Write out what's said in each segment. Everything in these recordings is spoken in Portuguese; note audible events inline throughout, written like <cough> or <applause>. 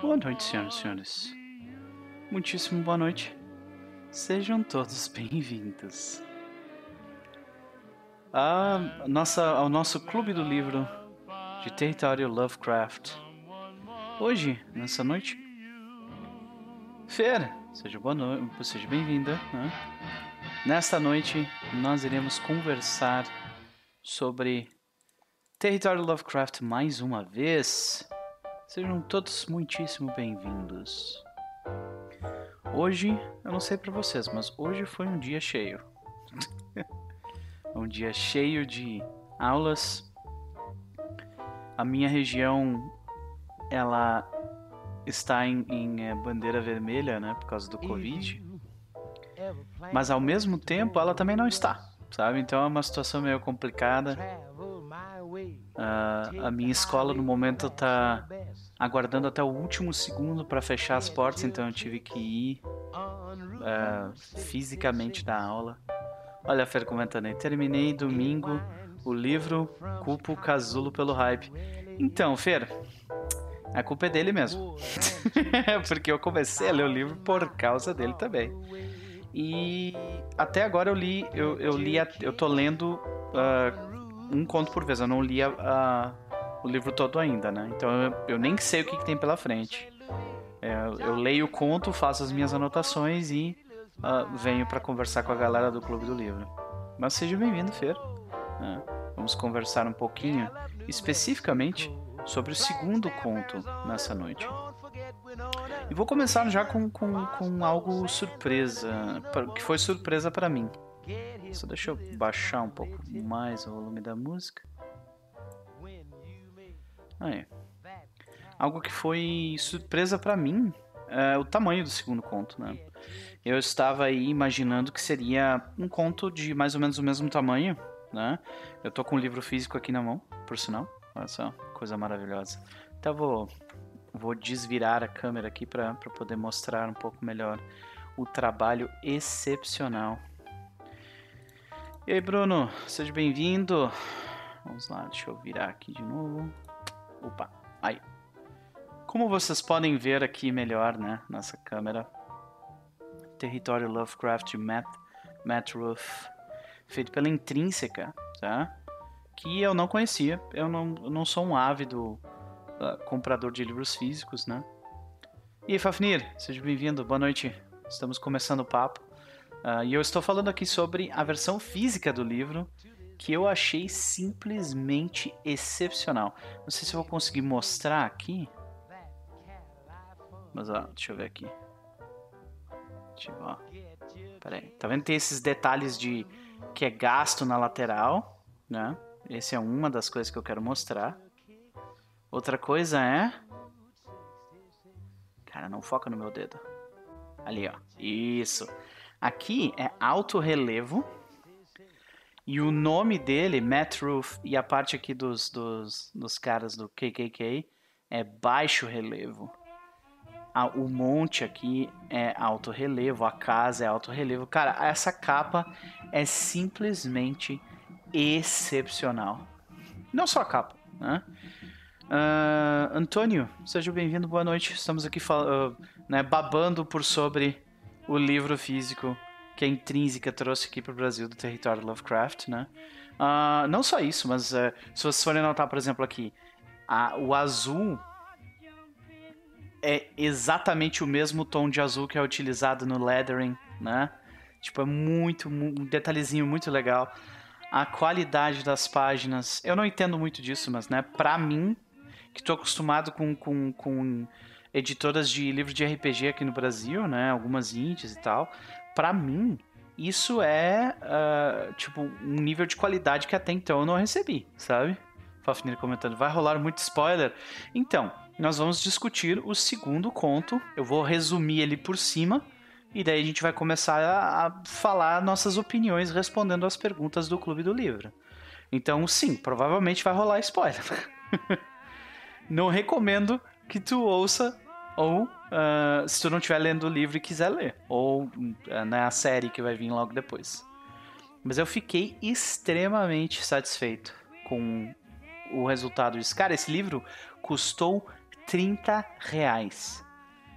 Boa noite, senhoras e senhores. Muitíssimo boa noite. Sejam todos <laughs> bem-vindos. A nossa, ao nosso clube do livro de território Lovecraft. Hoje, nessa noite, Fer, seja boa noite, seja bem-vinda. Né? Nesta noite, nós iremos conversar sobre território Lovecraft mais uma vez. Sejam todos muitíssimo bem-vindos. Hoje, eu não sei para vocês, mas hoje foi um dia cheio. <laughs> um dia cheio de aulas. A minha região, ela está em, em é, bandeira vermelha, né, por causa do Covid. Mas ao mesmo tempo, ela também não está, sabe? Então é uma situação meio complicada. Uh, a minha escola no momento está aguardando até o último segundo para fechar as portas, então eu tive que ir uh, fisicamente da aula. Olha a Fer comentando aí. Terminei domingo o livro Culpo Casulo pelo hype. Então, Fer, a culpa é dele mesmo. <laughs> Porque eu comecei a ler o livro por causa dele também. E até agora eu li, eu, eu li, eu tô lendo uh, um conto por vez. Eu não li a, a, o livro todo ainda, né? Então eu, eu nem sei o que, que tem pela frente. É, eu leio o conto, faço as minhas anotações e uh, venho para conversar com a galera do Clube do Livro. Mas seja bem-vindo, Fer. Uh, vamos conversar um pouquinho, especificamente, sobre o segundo conto nessa noite. E vou começar já com, com, com algo surpresa, que foi surpresa para mim. Só deixa eu baixar um pouco mais o volume da música. Algo que foi surpresa para mim é o tamanho do segundo conto, né? Eu estava aí imaginando que seria um conto de mais ou menos o mesmo tamanho, né? Eu tô com o um livro físico aqui na mão, por sinal. Olha só, coisa maravilhosa. Então vou, vou desvirar a câmera aqui para poder mostrar um pouco melhor o trabalho excepcional. E aí, Bruno, seja bem-vindo. Vamos lá, deixa eu virar aqui de novo. Opa, aí. Como vocês podem ver aqui melhor, né, nessa câmera, Território Lovecraft Matt, Matt Ruff, feito pela Intrínseca, tá? Que eu não conhecia, eu não, eu não sou um ávido uh, comprador de livros físicos, né? E aí, Fafnir, seja bem-vindo, boa noite. Estamos começando o papo. Uh, e eu estou falando aqui sobre a versão física do livro, que eu achei simplesmente excepcional. Não sei se eu vou conseguir mostrar aqui. Mas ó, deixa eu ver aqui. Ver, ó. Pera aí. Tá vendo? Tem esses detalhes de que é gasto na lateral, né? Essa é uma das coisas que eu quero mostrar. Outra coisa é... Cara, não foca no meu dedo. Ali, ó. Isso. Aqui é alto relevo e o nome dele, Matt Roof, e a parte aqui dos, dos, dos caras do KKK é baixo relevo. Ah, o monte aqui é alto relevo, a casa é alto relevo. Cara, essa capa é simplesmente excepcional. Não só a capa, né? Uh, Antônio, seja bem-vindo, boa noite. Estamos aqui uh, né, babando por sobre o livro físico que a Intrínseca trouxe aqui para o Brasil do território Lovecraft, né? Uh, não só isso, mas uh, se vocês forem notar, por exemplo, aqui, a, o azul é exatamente o mesmo tom de azul que é utilizado no lettering, né? Tipo, é muito, um detalhezinho muito legal. A qualidade das páginas, eu não entendo muito disso, mas, né, pra mim, que tô acostumado com, com, com editoras de livros de RPG aqui no Brasil, né, algumas indies e tal, para mim, isso é, uh, tipo, um nível de qualidade que até então eu não recebi, sabe? Fafnir comentando, vai rolar muito spoiler? Então, nós vamos discutir o segundo conto, eu vou resumir ele por cima, e daí a gente vai começar a, a falar nossas opiniões respondendo às perguntas do Clube do Livro. Então, sim, provavelmente vai rolar spoiler. <laughs> não recomendo que tu ouça ou uh, se tu não estiver lendo o livro e quiser ler, ou uh, na série que vai vir logo depois. Mas eu fiquei extremamente satisfeito com o resultado disso. Cara, esse livro custou 30 reais.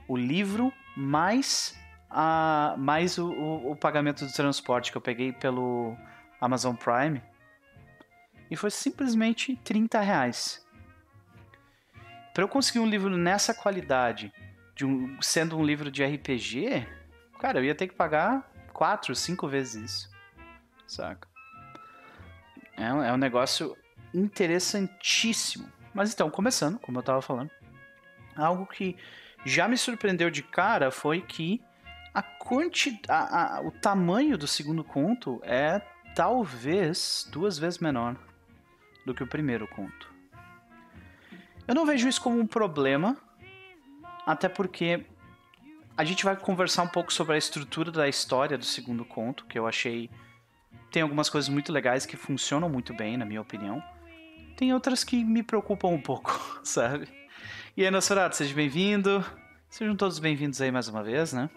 O livro mais, a, mais o, o, o pagamento do transporte que eu peguei pelo Amazon Prime. E foi simplesmente 30 reais. Para eu conseguir um livro nessa qualidade, de um, sendo um livro de RPG, cara, eu ia ter que pagar 4, 5 vezes isso. Saca? É, é um negócio interessantíssimo. Mas então, começando, como eu estava falando, algo que já me surpreendeu de cara foi que a quantidade, o tamanho do segundo conto é talvez duas vezes menor do que o primeiro conto. Eu não vejo isso como um problema, até porque a gente vai conversar um pouco sobre a estrutura da história do segundo conto, que eu achei tem algumas coisas muito legais que funcionam muito bem, na minha opinião. Tem outras que me preocupam um pouco, <laughs> sabe? E aí, Nosferatu, seja bem-vindo. Sejam todos bem-vindos aí mais uma vez, né?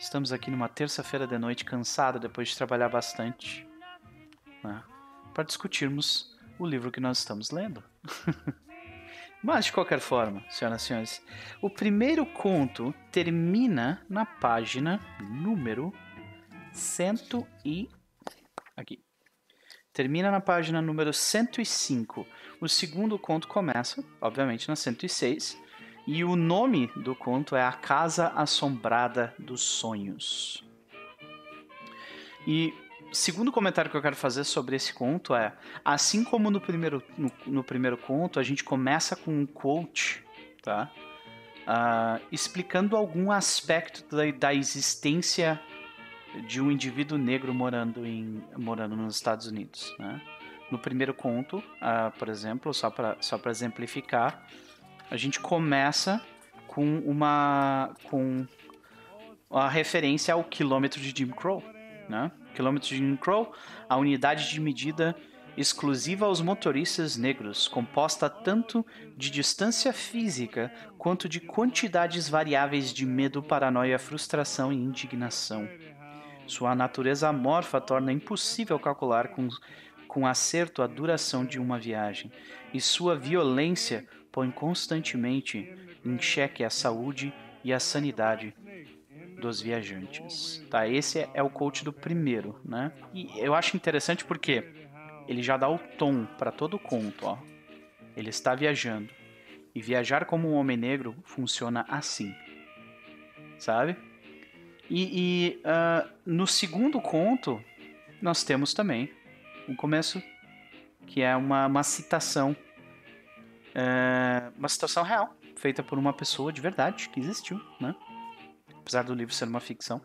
Estamos aqui numa terça-feira de noite, cansado depois de trabalhar bastante, né? para discutirmos o livro que nós estamos lendo. <laughs> Mas, de qualquer forma, senhoras e senhores, o primeiro conto termina na página número 100 e Aqui. Termina na página número 105. O segundo conto começa, obviamente, na 106. E o nome do conto é A Casa Assombrada dos Sonhos. E segundo comentário que eu quero fazer sobre esse conto é: assim como no primeiro, no, no primeiro conto, a gente começa com um quote, tá? Uh, explicando algum aspecto da, da existência de um indivíduo negro morando, em, morando nos Estados Unidos. Né? No primeiro conto, uh, por exemplo, só para só exemplificar, a gente começa com uma com a referência ao quilômetro de Jim Crow. Né? Quilômetro de Jim Crow, a unidade de medida exclusiva aos motoristas negros, composta tanto de distância física quanto de quantidades variáveis de medo, paranoia, frustração e indignação. Sua natureza amorfa torna impossível calcular com, com acerto a duração de uma viagem, e sua violência põe constantemente em xeque a saúde e a sanidade dos viajantes. Tá, esse é, o coach do primeiro, né? E eu acho interessante porque ele já dá o tom para todo o conto, ó. Ele está viajando. E viajar como um homem negro funciona assim. Sabe? E, e uh, no segundo conto, nós temos também um começo que é uma, uma citação, uh, uma citação real, feita por uma pessoa de verdade que existiu, né? Apesar do livro ser uma ficção,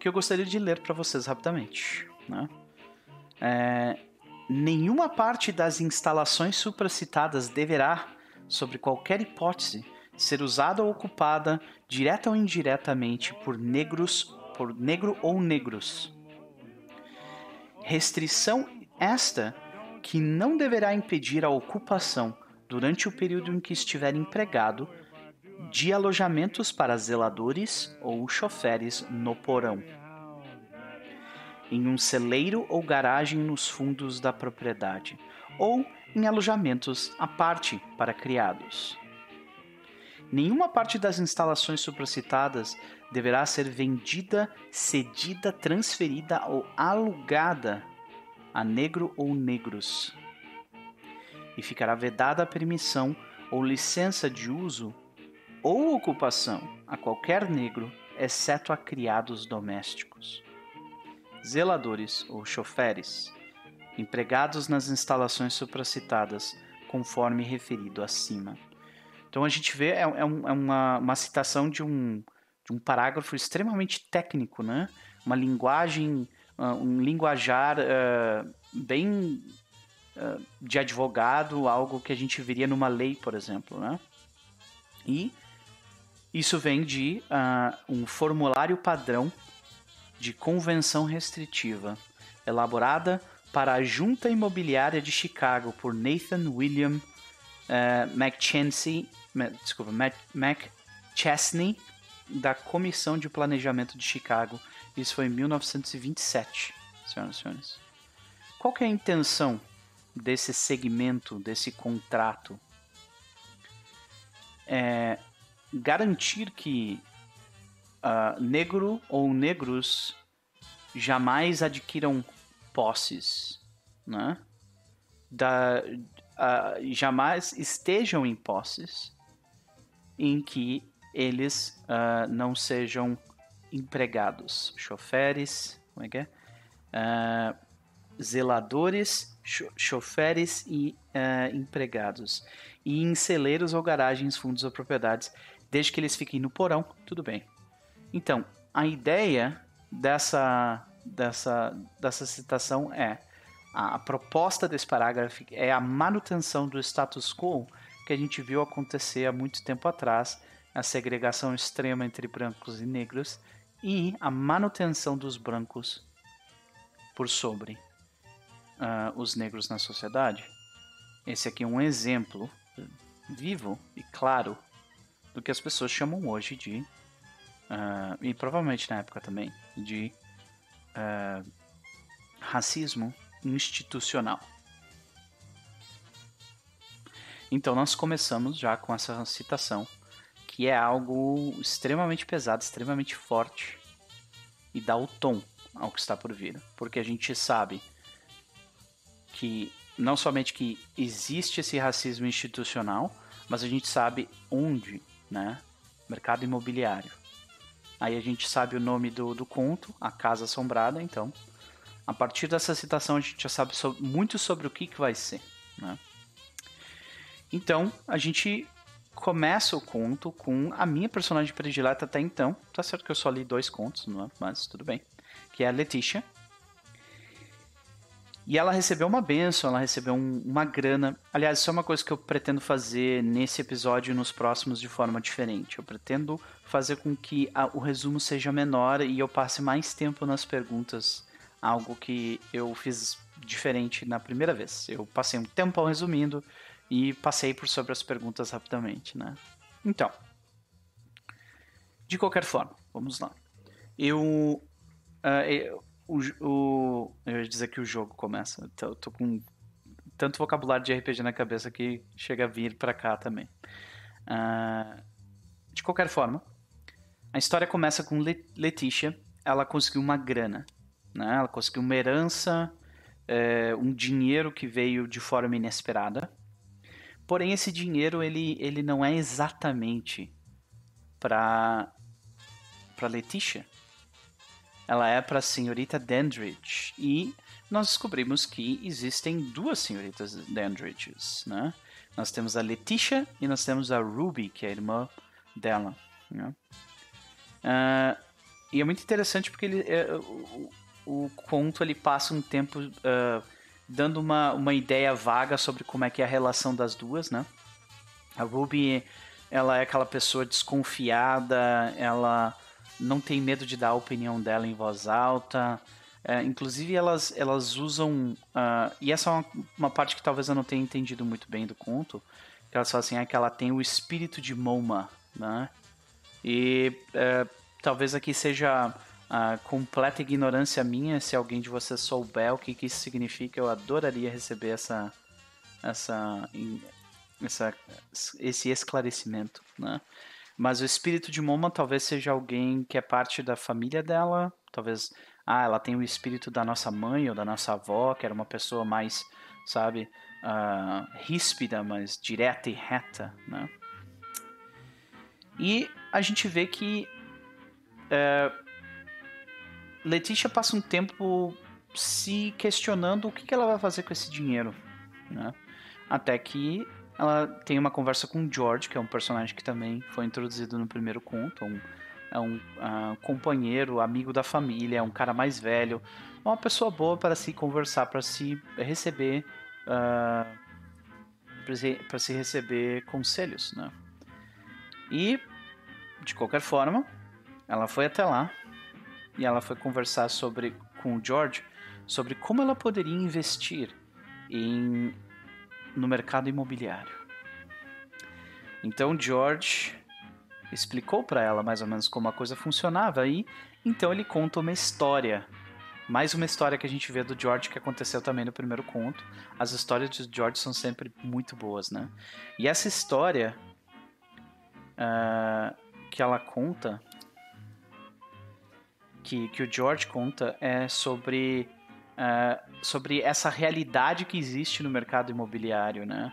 que eu gostaria de ler para vocês rapidamente, né? É, nenhuma parte das instalações supracitadas deverá, sobre qualquer hipótese, ser usada ou ocupada direta ou indiretamente por negros, por negro ou negros. Restrição esta que não deverá impedir a ocupação durante o período em que estiver empregado de alojamentos para zeladores ou choferes no porão, em um celeiro ou garagem nos fundos da propriedade, ou em alojamentos à parte para criados. Nenhuma parte das instalações supracitadas deverá ser vendida, cedida, transferida ou alugada a negro ou negros. E ficará vedada a permissão ou licença de uso ou ocupação a qualquer negro, exceto a criados domésticos, zeladores ou choferes, empregados nas instalações supracitadas, conforme referido acima. Então a gente vê, é, é, um, é uma, uma citação de um, de um parágrafo extremamente técnico, né? Uma linguagem, uh, um linguajar uh, bem uh, de advogado, algo que a gente veria numa lei, por exemplo, né? E isso vem de um formulário padrão de convenção restritiva, elaborada para a Junta Imobiliária de Chicago por Nathan William uh, McChesney desculpa, Mac Chesney, da Comissão de Planejamento de Chicago. Isso foi em 1927, senhoras e senhores. Qual que é a intenção desse segmento, desse contrato? é garantir que uh, negro ou negros jamais adquiram posses, né? Da, uh, jamais estejam em posses em que eles uh, não sejam empregados, choferes, como é que é? Uh, zeladores, cho choferes e empregados. E em celeiros ou garagens, fundos ou propriedades, desde que eles fiquem no porão, tudo bem. Então, a ideia dessa, dessa, dessa citação é a, proposta desse parágrafo é a manutenção do status quo que a gente viu acontecer há muito tempo atrás, a segregação extrema entre brancos e negros e a manutenção dos brancos por sobre uh, os negros na sociedade. Esse aqui é um exemplo vivo e claro do que as pessoas chamam hoje de, uh, e provavelmente na época também, de uh, racismo institucional. Então nós começamos já com essa citação, que é algo extremamente pesado, extremamente forte e dá o tom ao que está por vir, porque a gente sabe que não somente que existe esse racismo institucional, mas a gente sabe onde, né? Mercado imobiliário. Aí a gente sabe o nome do, do conto, A Casa Assombrada, então. A partir dessa citação a gente já sabe muito sobre o que, que vai ser, né? Então, a gente começa o conto com a minha personagem predileta até então. Tá certo que eu só li dois contos, não é? mas tudo bem. Que é a Letícia. E ela recebeu uma benção, ela recebeu um, uma grana. Aliás, isso é uma coisa que eu pretendo fazer nesse episódio e nos próximos de forma diferente. Eu pretendo fazer com que a, o resumo seja menor e eu passe mais tempo nas perguntas. Algo que eu fiz diferente na primeira vez. Eu passei um tempo resumindo e passei por sobre as perguntas rapidamente, né? Então, de qualquer forma, vamos lá. Eu, uh, eu o, o, eu ia dizer que o jogo começa. Eu tô com tanto vocabulário de RPG na cabeça que chega a vir para cá também. Uh, de qualquer forma, a história começa com Letícia. Ela conseguiu uma grana, né? Ela conseguiu uma herança, é, um dinheiro que veio de forma inesperada. Porém, esse dinheiro ele, ele não é exatamente para para Letícia. Ela é para a senhorita Dandridge e nós descobrimos que existem duas senhoritas Dandridges, né? Nós temos a Letícia e nós temos a Ruby, que é a irmã dela. Né? Uh, e é muito interessante porque ele, é, o, o, conto ele passa um tempo uh, dando uma, uma ideia vaga sobre como é que é a relação das duas, né? A Ruby, ela é aquela pessoa desconfiada, ela não tem medo de dar a opinião dela em voz alta. É, inclusive, elas, elas usam. Uh, e essa é uma, uma, parte que talvez eu não tenha entendido muito bem do conto. Que elas falam assim: é que ela tem o espírito de Moma, né? E uh, talvez aqui seja a completa ignorância minha, se alguém de vocês souber o que, que isso significa, eu adoraria receber essa, essa, essa, esse esclarecimento, né? Mas o espírito de Moma talvez seja alguém que é parte da família dela, talvez, ah, ela tem o espírito da nossa mãe ou da nossa avó, que era uma pessoa mais, sabe, uh, ríspida, mas direta e reta, né? E a gente vê que uh, Letícia passa um tempo se questionando o que ela vai fazer com esse dinheiro, né? Até que ela tem uma conversa com o George, que é um personagem que também foi introduzido no primeiro conto, um, é um uh, companheiro, amigo da família, é um cara mais velho, uma pessoa boa para se conversar, para se receber, uh, para se receber conselhos, né? E de qualquer forma, ela foi até lá e ela foi conversar sobre com o George sobre como ela poderia investir em no mercado imobiliário. Então George explicou para ela mais ou menos como a coisa funcionava e então ele conta uma história. Mais uma história que a gente vê do George que aconteceu também no primeiro conto. As histórias de George são sempre muito boas, né? E essa história uh, que ela conta, que, que o George conta, é sobre, uh, sobre essa realidade que existe no mercado imobiliário, né?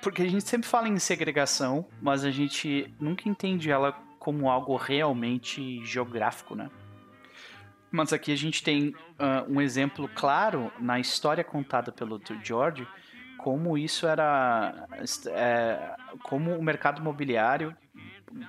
Porque a gente sempre fala em segregação, mas a gente nunca entende ela como algo realmente geográfico, né? Mas aqui a gente tem uh, um exemplo claro na história contada pelo George, como isso era. É, como o mercado imobiliário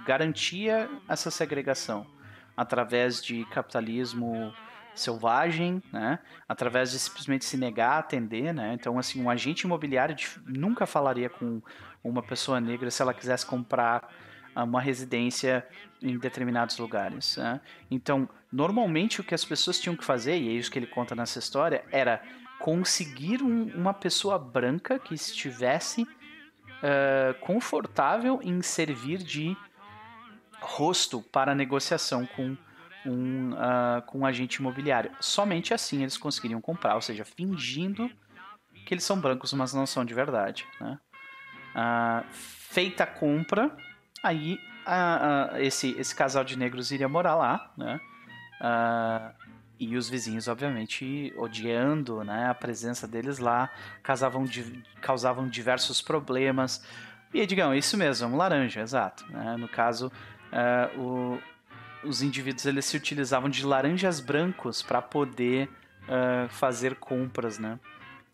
garantia essa segregação através de capitalismo selvagem, né? Através de simplesmente se negar a atender, né? Então, assim, um agente imobiliário nunca falaria com uma pessoa negra se ela quisesse comprar uma residência em determinados lugares. Né? Então, normalmente o que as pessoas tinham que fazer, e é isso que ele conta nessa história, era conseguir um, uma pessoa branca que estivesse uh, confortável em servir de rosto para negociação com um, uh, com um agente imobiliário. Somente assim eles conseguiriam comprar, ou seja, fingindo que eles são brancos, mas não são de verdade. Né? Uh, feita a compra, aí uh, esse, esse casal de negros iria morar lá, né? e os vizinhos, obviamente, odiando né, a presença deles lá, causavam, causavam diversos problemas. E, Edgão, isso mesmo, um laranja, exato. Né? No caso, uh, os indivíduos eles se utilizavam de laranjas brancos para poder uh, fazer compras, né?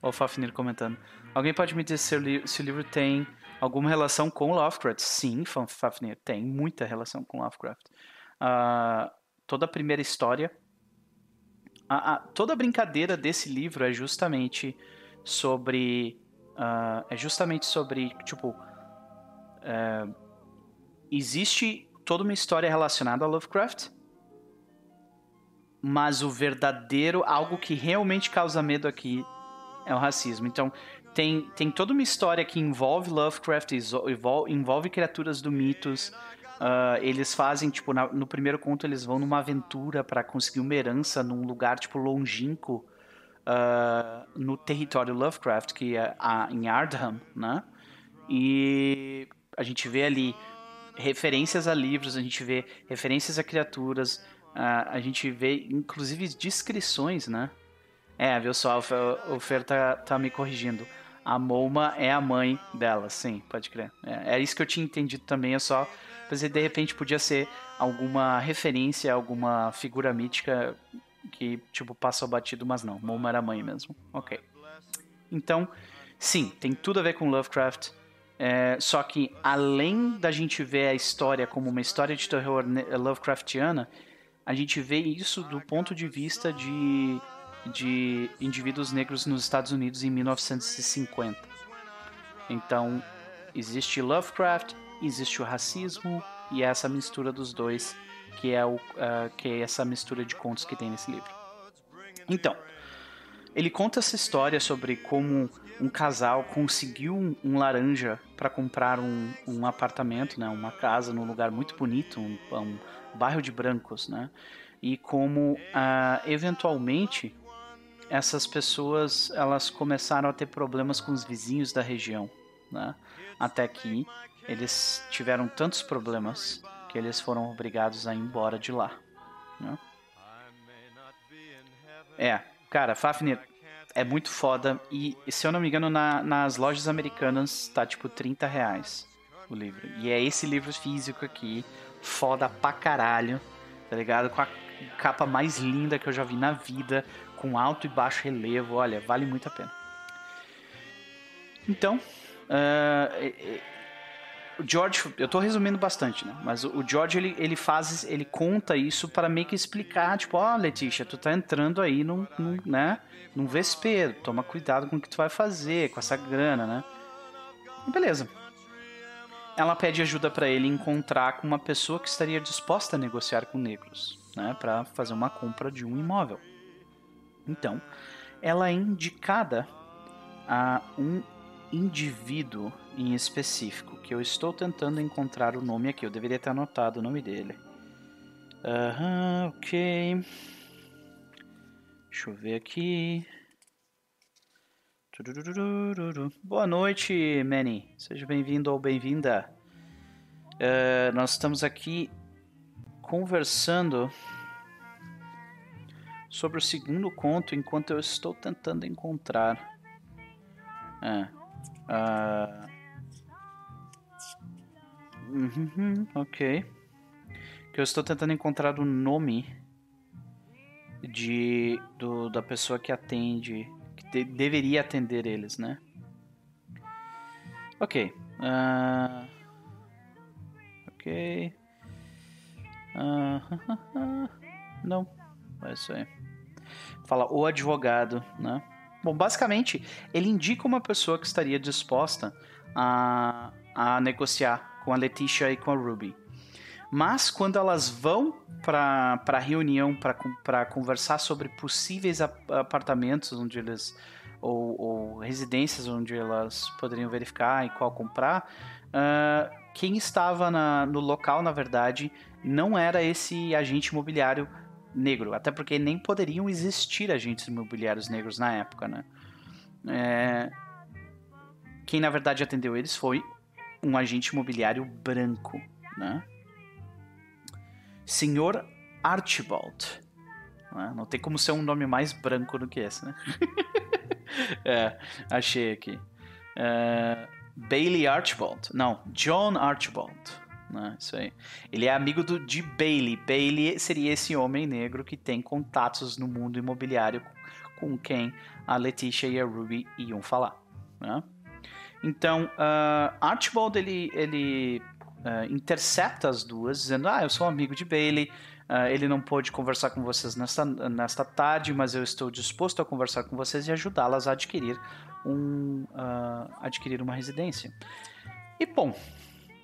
O Fafnir comentando. Alguém pode me dizer se o, se o, livro tem alguma relação com Lovecraft? Sim, Fafnir, tem muita relação com Lovecraft. Uh, toda a primeira história, a, a, toda a brincadeira desse livro é justamente sobre, uh, é justamente sobre, tipo, existe toda uma história relacionada a Lovecraft. Mas o verdadeiro, algo que realmente causa medo aqui é o racismo. Então, tem, tem toda uma história que envolve Lovecraft, envolve criaturas do mitos. Uh, eles fazem, tipo, na, no primeiro conto eles vão numa aventura para conseguir uma herança num lugar, tipo, longínquo uh, no território Lovecraft, que é a, em Ardham, né? E a gente vê ali referências a livros, a gente vê referências a criaturas, uh, a gente vê inclusive descrições, né? É, viu só, o Fer tá, tá me corrigindo. A Mouma é a mãe dela, sim, pode crer. É, é isso que eu tinha entendido também, eu só pensei de repente podia ser alguma referência, alguma figura mítica que, tipo, passou batido, mas não. Mouma era a mãe mesmo. Ok. Então, sim, tem tudo a ver com Lovecraft. É, só que além da gente ver a história como uma história de terror Lovecraftiana, a gente vê isso do ponto de vista de, de indivíduos negros nos Estados Unidos em 1950. Então, existe Lovecraft, existe o racismo e é essa mistura dos dois que é, o, uh, que é essa mistura de contos que tem nesse livro. Então, ele conta essa história sobre como um casal conseguiu um, um laranja para comprar um, um, apartamento, né, uma casa num lugar muito bonito, um, um bairro de brancos, né? E como ah, eventualmente essas pessoas elas começaram a ter problemas com os vizinhos da região, né? Até que eles tiveram tantos problemas que eles foram obrigados a ir embora de lá. Né? É, cara, Fafnir, é muito foda. E, se eu não me engano, na, nas lojas americanas tá tipo 30 reais o livro. E é esse livro físico aqui, foda pra caralho, tá ligado? Com a capa mais linda que eu já vi na vida, com alto e baixo relevo. Olha, vale muito a pena. Então, uh, o George, eu tô resumindo bastante, né? Mas o George ele, ele faz, ele conta isso para meio que explicar, tipo, ó, oh, Letícia, tu tá entrando aí num, num, né, num vespeiro, toma cuidado com o que tu vai fazer, com essa grana, né? E beleza. Ela pede ajuda para ele encontrar com uma pessoa que estaria disposta a negociar com negros, né, para fazer uma compra de um imóvel. Então, ela é indicada a um indivíduo em específico, que eu estou tentando encontrar o nome aqui. Eu deveria ter anotado o nome dele. Aham, uhum, ok. Deixa eu ver aqui. Boa noite, Manny. Seja bem-vindo ou bem-vinda. Uh, nós estamos aqui conversando sobre o segundo conto enquanto eu estou tentando encontrar. É. Uh... Uhum, ok. Que eu estou tentando encontrar o nome de do, da pessoa que atende, que de, deveria atender eles, né? Ok. Uh... Ok. Uh... <laughs> Não. É isso aí. Fala o advogado, né? Bom, basicamente, ele indica uma pessoa que estaria disposta a, a negociar com a Leticia e com a Ruby. Mas quando elas vão para a reunião para conversar sobre possíveis apartamentos onde eles ou, ou, residências onde elas poderiam verificar e qual comprar, uh, quem estava na, no local, na verdade, não era esse agente imobiliário negro, até porque nem poderiam existir agentes imobiliários negros na época, né? É... Quem na verdade atendeu eles foi um agente imobiliário branco, né? Senhor Archibald. Né? Não tem como ser um nome mais branco do que esse, né? <laughs> é, achei aqui. É... Bailey Archibald. Não, John Archibald né? Isso aí. Ele é amigo do, de Bailey. Bailey seria esse homem negro que tem contatos no mundo imobiliário com quem a Leticia e a Ruby iam falar, né? Então, uh, Archibald ele, ele uh, intercepta as duas, dizendo: Ah, eu sou amigo de Bailey. Uh, ele não pôde conversar com vocês nesta, nesta tarde, mas eu estou disposto a conversar com vocês e ajudá-las a adquirir, um, adquirir uma residência. E bom,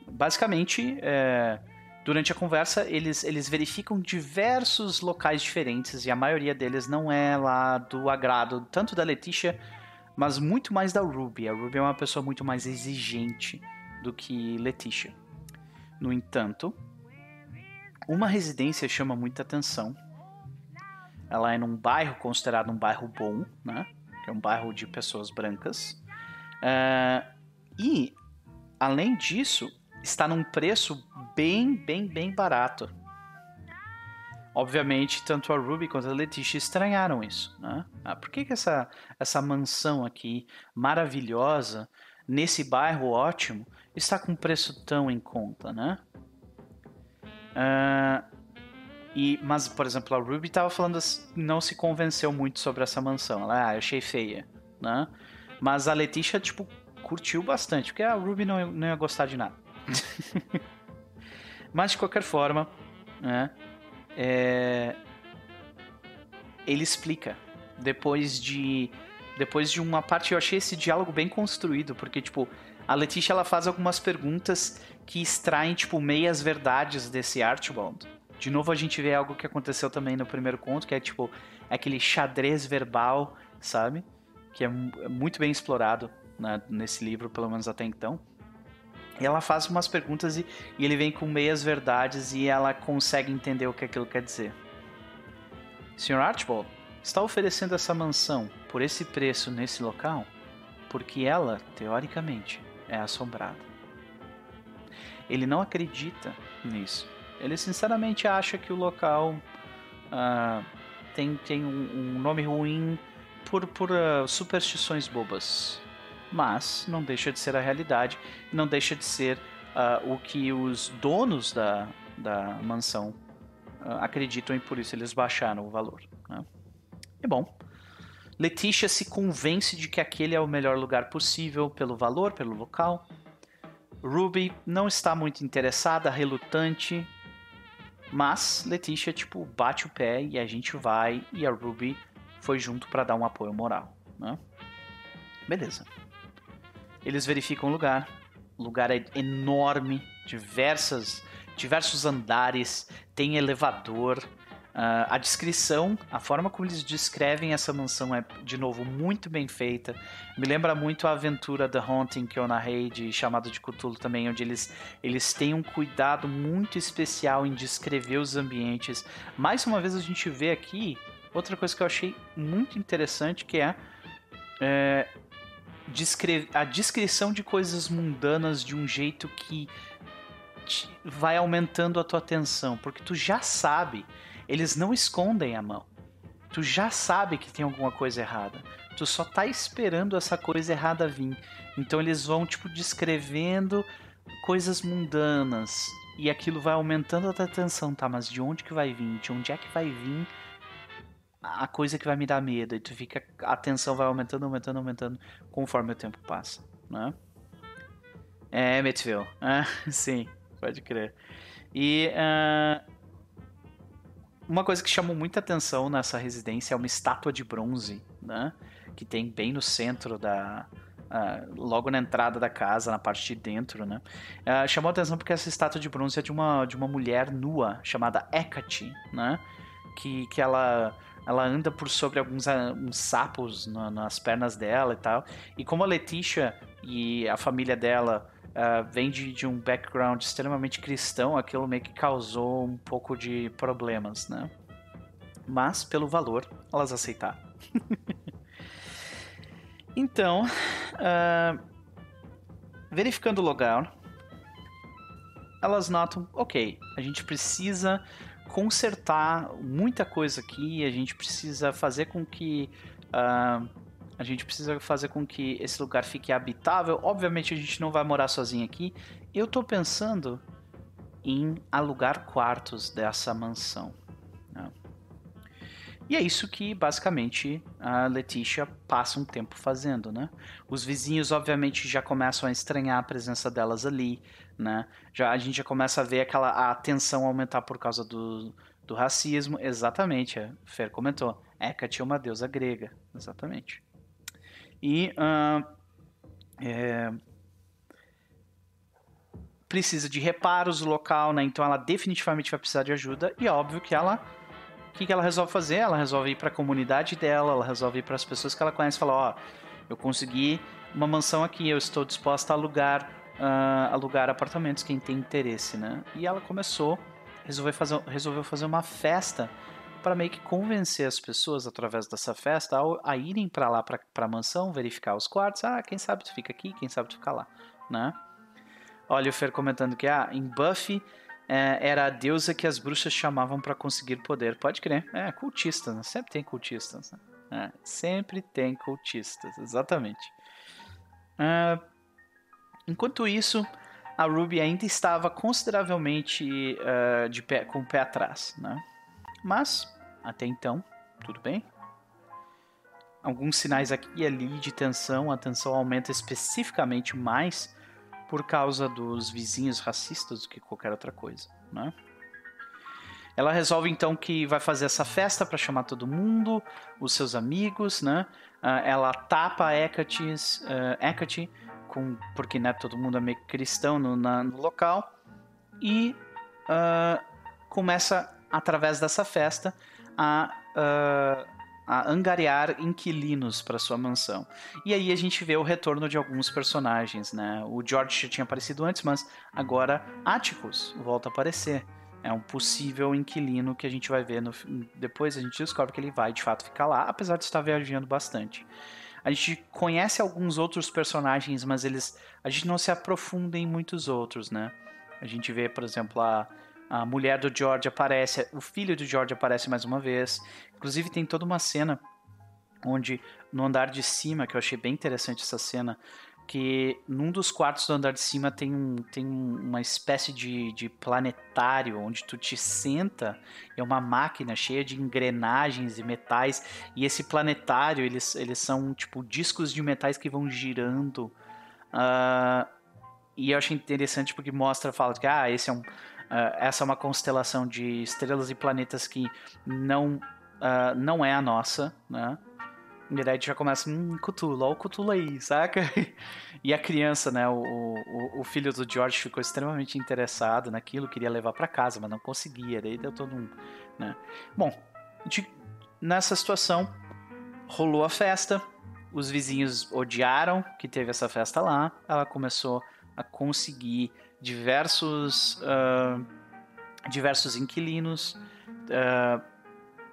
basicamente, é, durante a conversa, eles, eles verificam diversos locais diferentes e a maioria deles não é lá do agrado tanto da Leticia, mas muito mais da Ruby. A Ruby é uma pessoa muito mais exigente do que Leticia. No entanto, uma residência chama muita atenção. Ela é num bairro considerado um bairro bom, né? Que é um bairro de pessoas brancas. Uh, e, além disso, está num preço bem, bem, bem barato. Obviamente, tanto a Ruby quanto a Leticia estranharam isso. Né? Ah, por que, que essa, essa mansão aqui, maravilhosa, nesse bairro ótimo, está com preço tão em conta, né? Uh, e, mas, por exemplo, a Ruby estava falando, não se convenceu muito sobre essa mansão. Ela, ah, achei feia, né? Mas a Leticia, tipo, curtiu bastante, porque a Ruby não, não ia gostar de nada. <laughs> Mas de qualquer forma, né, é... ele explica depois de depois de uma parte eu achei esse diálogo bem construído porque tipo a Letícia ela faz algumas perguntas que extraem tipo meias verdades desse Archibald. De novo a gente vê algo que aconteceu também no primeiro conto que é tipo aquele xadrez verbal, sabe? Que é, é muito bem explorado né, nesse livro pelo menos até então. Ela faz umas perguntas e, e ele vem com meias verdades e ela consegue entender o que aquilo quer dizer. Sr. Archibald está oferecendo essa mansão por esse preço nesse local porque ela, teoricamente, é assombrada. Ele não acredita nisso. Ele sinceramente acha que o local uh, tem, tem um, um, nome ruim por, por uh, superstições bobas mas não deixa de ser a realidade, não deixa de ser uh, o que os donos da, da mansão uh, acreditam e por isso eles baixaram o valor. Né? E bom, Letícia se convence de que aquele é o melhor lugar possível pelo valor, pelo local. Ruby não está muito interessada, relutante, mas Letícia tipo bate o pé e a gente vai e a Ruby foi junto para dar um apoio moral, né? Beleza. Eles verificam o lugar. O lugar é enorme, diversas, diversos andares, tem elevador. Uh, a descrição, a forma como eles descrevem essa mansão é, de novo, muito bem feita. Me lembra muito a aventura The Haunting que eu narrei de Chamado de Cthulhu também, onde eles, eles têm um cuidado muito especial em descrever os ambientes. Mais uma vez a gente vê aqui outra coisa que eu achei muito interessante, que é, é a descrição de coisas mundanas de um jeito que vai aumentando a tua atenção, porque tu já sabe, eles não escondem a mão. Tu já sabe que tem alguma coisa errada. Tu só tá esperando essa coisa errada vir. Então eles vão tipo descrevendo coisas mundanas e aquilo vai aumentando a tua atenção, tá? Mas de onde que vai vir? De onde é que vai vir a coisa que vai me dar medo? E tu fica a atenção vai aumentando, aumentando, aumentando conforme o tempo passa, né? É, Metville. Ah, <laughs> sim, pode crer. E uh, uma coisa que chamou muita atenção nessa residência é uma estátua de bronze, né? Que tem bem no centro da, Uh, logo na entrada da casa, na parte de dentro, né? Uh, chamou atenção porque essa estátua de bronze é de uma, de uma mulher nua chamada Hecate, né? Que, que ela, ela anda por sobre alguns uh, sapos na, nas pernas dela e tal. E como a Letícia e a família dela uh, vem de, de um background extremamente cristão, aquilo meio que causou um pouco de problemas, né? Mas, pelo valor, elas aceitaram. <laughs> então, uh, verificando o logout, elas notam, ok, a gente precisa consertar muita coisa aqui, a gente precisa fazer com que uh, a gente precisa fazer com que esse lugar fique habitável. Obviamente a gente não vai morar sozinho aqui. Eu estou pensando em alugar quartos dessa mansão. Né? E é isso que basicamente a Letícia passa um tempo fazendo, né? Os vizinhos obviamente já começam a estranhar a presença delas ali, né? Já a gente já começa a ver aquela a tensão aumentar por causa do, do racismo, exatamente. A Fer comentou. Hecate é uma deusa grega, exatamente. E uh, é, precisa de reparos no local, né? Então ela definitivamente vai precisar de ajuda. E é óbvio que ela. O que, que ela resolve fazer? Ela resolve ir para a comunidade dela, ela resolve ir para as pessoas que ela conhece e falar: Ó, oh, eu consegui uma mansão aqui, eu estou disposta a alugar, uh, alugar apartamentos, quem tem interesse, né? E ela começou, resolveu fazer, resolveu fazer uma festa para meio que convencer as pessoas através dessa festa a, a irem para lá para a mansão verificar os quartos. Ah, quem sabe tu fica aqui, quem sabe tu fica lá, né? Olha o Fer comentando que ah, em Buffy é, era a deusa que as bruxas chamavam para conseguir poder. Pode crer. É, cultistas, né? sempre tem cultistas. Né? É, sempre tem cultistas, exatamente. Uh, enquanto isso, a Ruby ainda estava consideravelmente uh, de pé, com o pé atrás, né? Mas até então, tudo bem. Alguns sinais aqui e ali de tensão, a tensão aumenta especificamente mais por causa dos vizinhos racistas do que qualquer outra coisa, né? Ela resolve então que vai fazer essa festa para chamar todo mundo, os seus amigos, né? Uh, ela tapa a Hecate, uh, Hecate com, porque né, todo mundo é meio cristão no, na, no local e uh, começa através dessa festa a, uh, a angariar inquilinos para sua mansão. E aí a gente vê o retorno de alguns personagens, né? O George já tinha aparecido antes, mas agora Atticus volta a aparecer. É um possível inquilino que a gente vai ver no, depois a gente descobre que ele vai de fato ficar lá, apesar de estar viajando bastante. A gente conhece alguns outros personagens, mas eles a gente não se aprofunda em muitos outros, né? A gente vê, por exemplo, a a mulher do George aparece, o filho do George aparece mais uma vez. Inclusive tem toda uma cena onde no andar de cima, que eu achei bem interessante essa cena, que num dos quartos do andar de cima tem, um, tem uma espécie de, de planetário onde tu te senta, é uma máquina cheia de engrenagens e metais, e esse planetário, eles, eles são tipo discos de metais que vão girando. Uh, e eu achei interessante porque mostra, fala que ah, esse é um Uh, essa é uma constelação de estrelas e planetas que não, uh, não é a nossa, né? E daí já começa, hum, Cthulhu, olha o Cthulhu aí, saca? <laughs> e a criança, né, o, o, o, filho do George ficou extremamente interessado naquilo, queria levar para casa, mas não conseguia, daí deu todo um, né? Bom, de, nessa situação, rolou a festa, os vizinhos odiaram que teve essa festa lá, ela começou a conseguir diversos, uh, diversos inquilinos. Uh,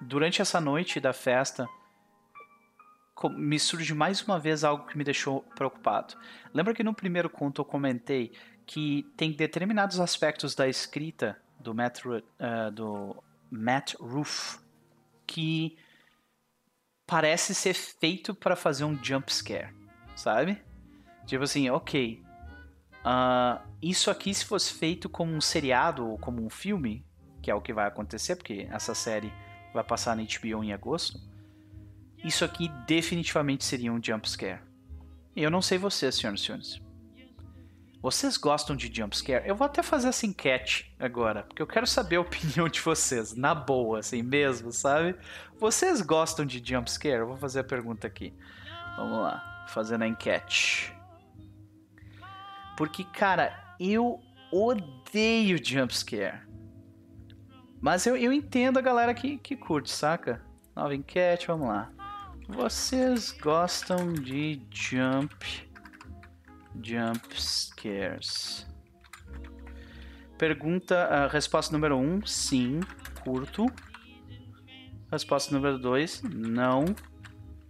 durante essa noite da festa, me surge mais uma vez algo que me deixou preocupado. Lembra que no primeiro conto eu comentei que tem determinados aspectos da escrita do Matt, uh, do Matt Roof que parece ser feito para fazer um jump scare, sabe? Tipo assim, ok. Uh, isso aqui, se fosse feito como um seriado ou como um filme, que é o que vai acontecer, porque essa série vai passar na HBO em agosto, isso aqui definitivamente seria um jump scare. Eu não sei vocês, senhoras e senhores. Vocês gostam de jumpscare? Eu vou até fazer essa enquete agora, porque eu quero saber a <laughs> opinião de vocês, na boa, assim mesmo, sabe? Vocês gostam de jumpscare? Eu vou fazer a pergunta aqui. Vamos lá, fazendo a enquete. Porque, cara, eu odeio jumpscare. Mas eu, eu entendo a galera que, que curte, saca? Nova enquete, vamos lá. Vocês gostam de jump Jump scares. Pergunta, uh, resposta número 1, um, sim, curto. Resposta número 2, não,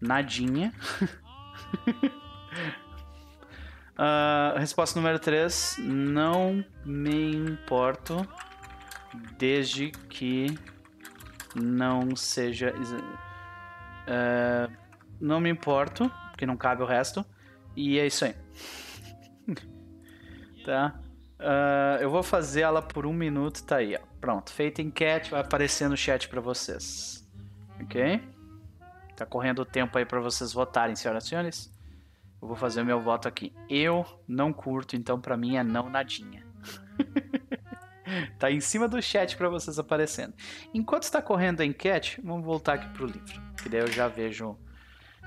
nadinha. uh, <laughs> resposta número 3, não me importo desde que não seja. Uh, não me importo, porque não cabe o resto. E é isso aí. <laughs> tá? Uh, eu vou fazer ela por um minuto, tá aí, ó. Pronto, feita enquete, vai aparecer no chat para vocês. Ok? Tá correndo o tempo aí para vocês votarem, senhoras e senhores. Eu vou fazer o meu voto aqui. Eu não curto, então para mim é não nadinha. <laughs> <laughs> tá em cima do chat para vocês aparecendo. Enquanto está correndo a enquete, vamos voltar aqui pro livro, que daí eu já vejo.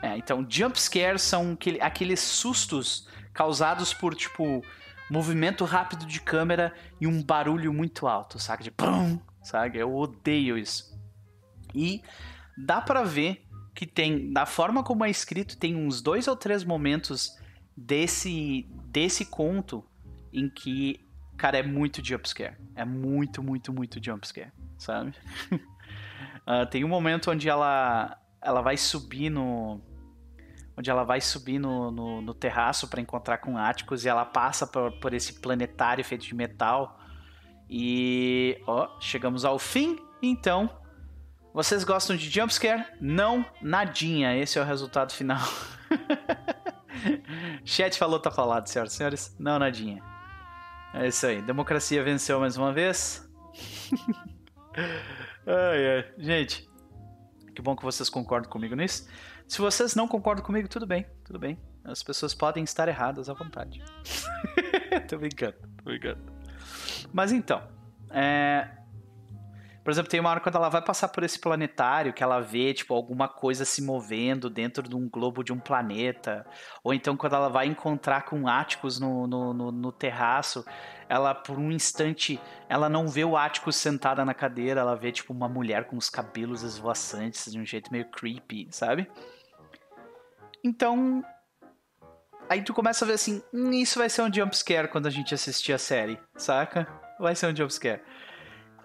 É, então, jump scares são aqueles sustos causados por, tipo, movimento rápido de câmera e um barulho muito alto, sabe? De pum, sabe? Eu odeio isso. E dá para ver que tem, da forma como é escrito, tem uns dois ou três momentos desse desse conto em que, cara, é muito jumpscare. É muito, muito, muito jumpscare, sabe? uh, <laughs> tem um momento onde ela ela vai subir no onde ela vai subir no, no, no terraço para encontrar com Áticos e ela passa por, por esse planetário feito de metal. E ó, chegamos ao fim. Então, vocês gostam de jumpscare? Não, nadinha. Esse é o resultado final. <laughs> Chat falou, tá falado, senhoras e senhores. Não, nadinha. É isso aí. Democracia venceu mais uma vez. <laughs> ai, ai. Gente, que bom que vocês concordam comigo nisso. Se vocês não concordam comigo, tudo bem, tudo bem. As pessoas podem estar erradas à vontade. <laughs> tô brincando, tô brincando. Mas então, é... por exemplo, tem uma hora quando ela vai passar por esse planetário que ela vê, tipo, alguma coisa se movendo dentro de um globo de um planeta. Ou então quando ela vai encontrar com Áticos no, no, no, no terraço, ela por um instante, ela não vê o Áticos sentada na cadeira, ela vê, tipo, uma mulher com os cabelos esvoaçantes de um jeito meio creepy, sabe? Então, aí tu começa a ver assim, hum, isso vai ser um jumpscare quando a gente assistir a série, saca? Vai ser um jumpscare.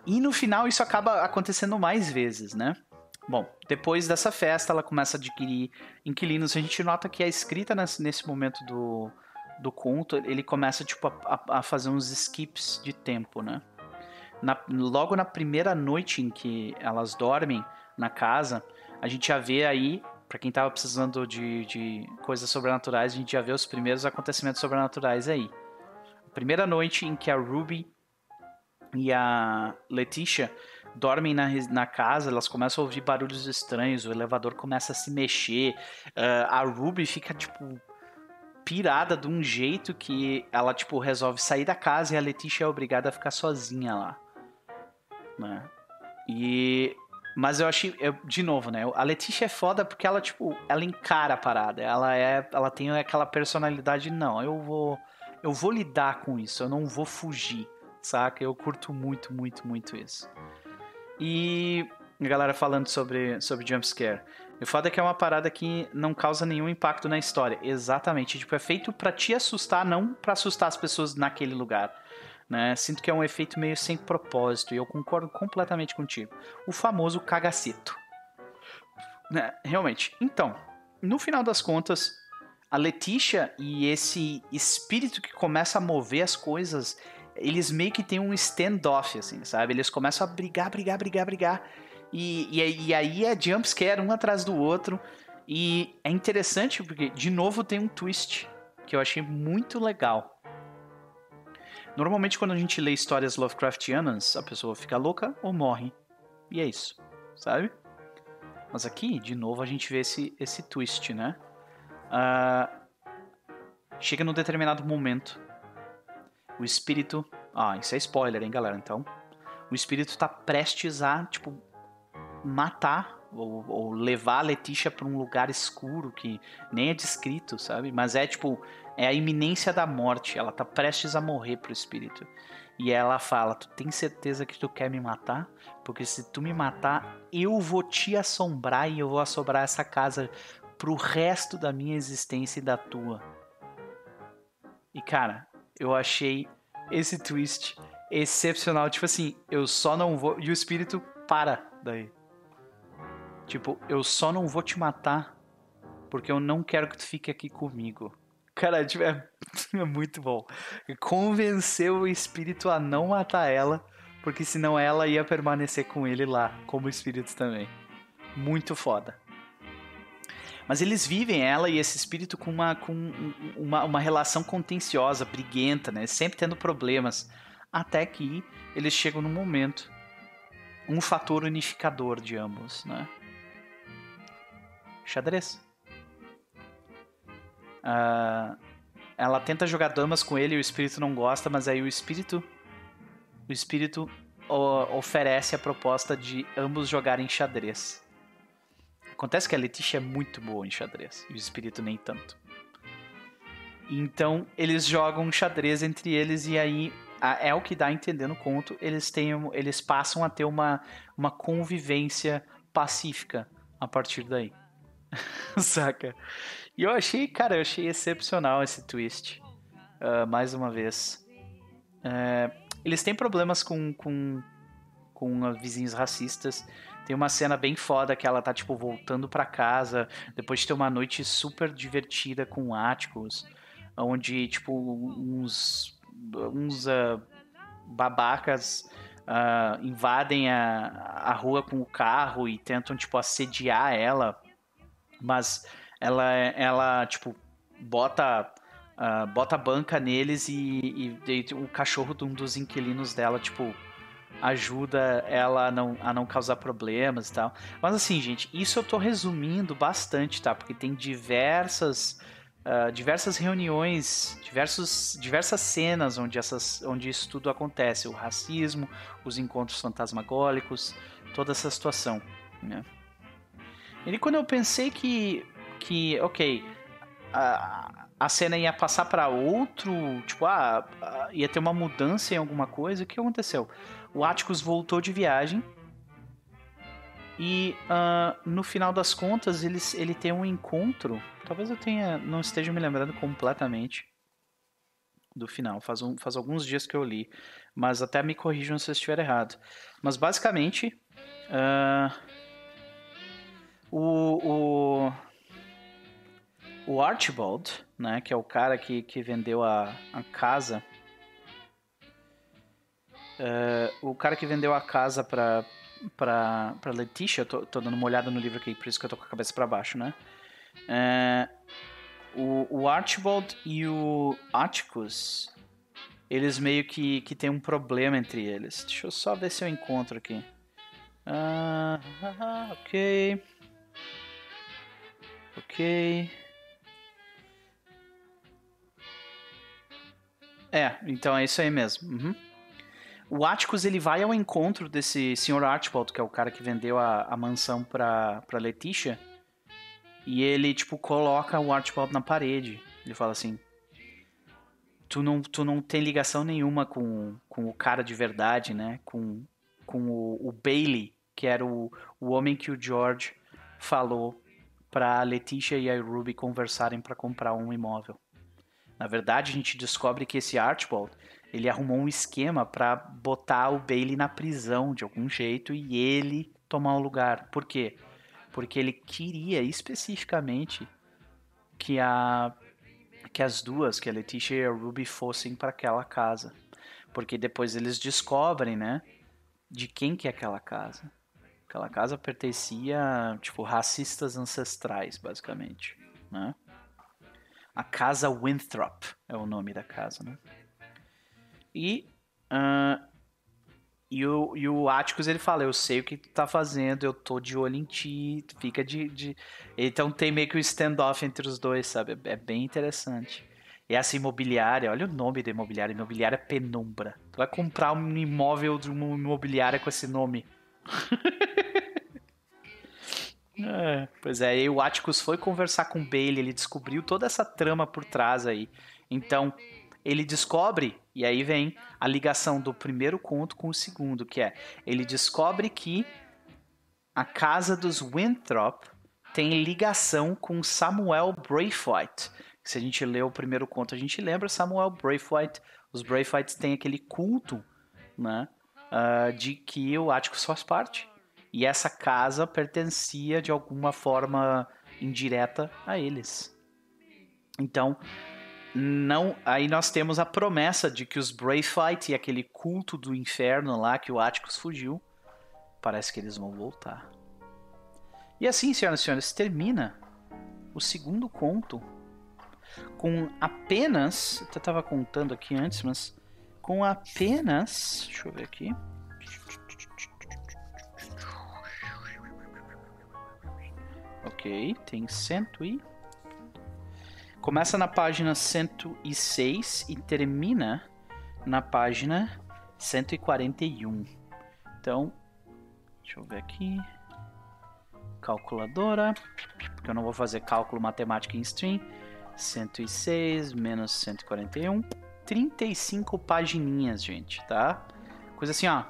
E no final isso acaba acontecendo mais vezes, né? Bom, depois dessa festa ela começa a adquirir inquilinos. A gente nota que a escrita nesse, momento do, do conto, ele começa tipo a, a fazer uns skips de tempo, né? Na, logo na primeira noite em que elas dormem na casa, a gente já vê aí para quem tava precisando de, de coisas sobrenaturais, a gente já vê os primeiros acontecimentos sobrenaturais aí. A primeira noite em que a Ruby e a Letitia dormem na, na casa, elas começam a ouvir barulhos estranhos, o elevador começa a se mexer, uh, a Ruby fica, tipo, pirada de um jeito que ela, tipo, resolve sair da casa e a Letitia é obrigada a ficar sozinha lá. Né? E mas eu achei, eu, de novo, né? A Letícia é foda porque ela, tipo, ela encara a parada. Ela é, ela tem aquela personalidade, não, eu vou, eu vou lidar com isso, eu não vou fugir, saca? Eu curto muito, muito, muito isso. E a galera falando sobre, sobre jumpscare. O foda é que é uma parada que não causa nenhum impacto na história. Exatamente. Tipo, é feito para te assustar, não para assustar as pessoas naquele lugar. Né? Sinto que é um efeito meio sem propósito e eu concordo completamente contigo. O famoso cagacito. Né? Realmente. Então, no final das contas, a Letícia e esse espírito que começa a mover as coisas, eles meio que têm um standoff, assim, sabe? Eles começam a brigar, brigar, brigar, brigar. E, e, e aí é jumpscare um atrás do outro. E é interessante porque, de novo, tem um twist que eu achei muito legal. Normalmente, quando a gente lê histórias Lovecraftianas, a pessoa fica louca ou morre. E é isso, sabe? Mas aqui, de novo, a gente vê esse, esse twist, né? Uh, chega num determinado momento, o espírito. Ah, isso é spoiler, hein, galera? Então, o espírito tá prestes a, tipo, matar ou, ou levar a Letícia para um lugar escuro que nem é descrito, sabe? Mas é tipo, é a iminência da morte. Ela tá prestes a morrer pro espírito. E ela fala: Tu tem certeza que tu quer me matar? Porque se tu me matar, eu vou te assombrar e eu vou assombrar essa casa pro resto da minha existência e da tua. E cara, eu achei esse twist excepcional. Tipo assim, eu só não vou. E o espírito para daí. Tipo, eu só não vou te matar porque eu não quero que tu fique aqui comigo. Cara, tipo, é, <laughs> é muito bom. Convenceu o espírito a não matar ela, porque senão ela ia permanecer com ele lá, como espírito também. Muito foda. Mas eles vivem ela e esse espírito com uma, com uma, uma relação contenciosa, briguenta, né? Sempre tendo problemas. Até que eles chegam num momento, um fator unificador de ambos, né? xadrez. Uh, ela tenta jogar damas com ele e o espírito não gosta, mas aí o espírito o espírito oferece a proposta de ambos jogarem xadrez. Acontece que a Letícia é muito boa em xadrez e o espírito nem tanto. Então eles jogam xadrez entre eles e aí é o que dá a entender no conto. Eles têm, eles passam a ter uma, uma convivência pacífica a partir daí. <laughs> Saca? E eu achei, cara, eu achei excepcional esse twist. Uh, mais uma vez. Uh, eles têm problemas com, com, com vizinhos racistas. Tem uma cena bem foda que ela tá, tipo, voltando para casa depois de ter uma noite super divertida com áticos, onde, tipo, uns, uns uh, babacas uh, invadem a, a rua com o carro e tentam, tipo, assediar ela mas ela, ela tipo, bota, uh, bota banca neles e, e, e, o cachorro de um dos inquilinos dela, tipo, ajuda ela a não, a não causar problemas e tal. Mas assim, gente, isso eu tô resumindo bastante, tá? Porque tem diversas. Uh, diversas reuniões, diversos, diversas cenas onde, essas, onde isso tudo acontece. O racismo, os encontros fantasmagólicos, toda essa situação. Né? Ele quando eu pensei que que ok a cena ia passar para outro tipo ah ia ter uma mudança em alguma coisa o que aconteceu? O Atticus voltou de viagem e uh, no final das contas ele, ele tem um encontro talvez eu tenha não esteja me lembrando completamente do final faz, um, faz alguns dias que eu li mas até me corrijam se eu estiver errado. Mas basicamente uh, o, o, o Archibald, né, que é o cara que, que vendeu a, a casa. Uh, o cara que vendeu a casa pra, pra, pra Letitia, tô, tô dando uma olhada no livro aqui, por isso que eu tô com a cabeça para baixo, né? Uh, o, o Archibald e o Atticus, eles meio que, que tem um problema entre eles. Deixa eu só ver se eu encontro aqui. Uh, <laughs> ok. Ok. É, então é isso aí mesmo. Uhum. O Atticus ele vai ao encontro desse Sr. Archibald, que é o cara que vendeu a, a mansão pra, pra Letitia. E ele, tipo, coloca o Archibald na parede. Ele fala assim: Tu não, tu não tem ligação nenhuma com, com o cara de verdade, né? Com, com o, o Bailey, que era o, o homem que o George falou para a Letícia e a Ruby conversarem para comprar um imóvel. Na verdade, a gente descobre que esse Archibald ele arrumou um esquema para botar o Bailey na prisão de algum jeito e ele tomar o lugar. Por quê? porque ele queria especificamente que a que as duas, que a Letitia e a Ruby fossem para aquela casa, porque depois eles descobrem, né, de quem que é aquela casa. Aquela casa pertencia, tipo, racistas ancestrais, basicamente, né? A Casa Winthrop é o nome da casa, né? E, uh, e, o, e o Atticus, ele fala, eu sei o que tu tá fazendo, eu tô de olho em ti, fica de... de... Então tem meio que um standoff entre os dois, sabe? É bem interessante. E essa imobiliária, olha o nome da imobiliária, imobiliária Penumbra. Tu vai comprar um imóvel de uma imobiliária com esse nome. <laughs> É, pois é, e o Atticus foi conversar com o Bailey, ele descobriu toda essa trama por trás aí. Então, ele descobre, e aí vem a ligação do primeiro conto com o segundo, que é, ele descobre que a casa dos Winthrop tem ligação com Samuel Braithwaite. Se a gente lê o primeiro conto, a gente lembra Samuel Braithwaite. Os Braithwaites têm aquele culto, né, uh, de que o Atticus faz parte. E essa casa pertencia de alguma forma indireta a eles. Então, não, aí nós temos a promessa de que os Braithwaite e aquele culto do inferno lá que o Atticus fugiu, parece que eles vão voltar. E assim, senhoras e senhores, termina o segundo conto com apenas, eu estava contando aqui antes, mas com apenas, deixa eu ver aqui, Ok, tem cento e... Começa na página 106 e termina na página 141. Então, deixa eu ver aqui. Calculadora, porque eu não vou fazer cálculo matemático em stream. 106 menos 141. 35 pagininhas, gente, tá? Coisa assim, ó.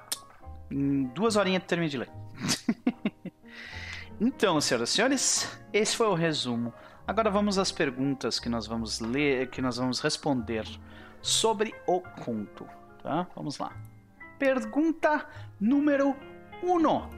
Em duas horinhas termina de ler. <laughs> Então, senhoras e senhores, esse foi o resumo. Agora vamos às perguntas que nós vamos ler, que nós vamos responder sobre o conto, tá? Vamos lá. Pergunta número 1. Um.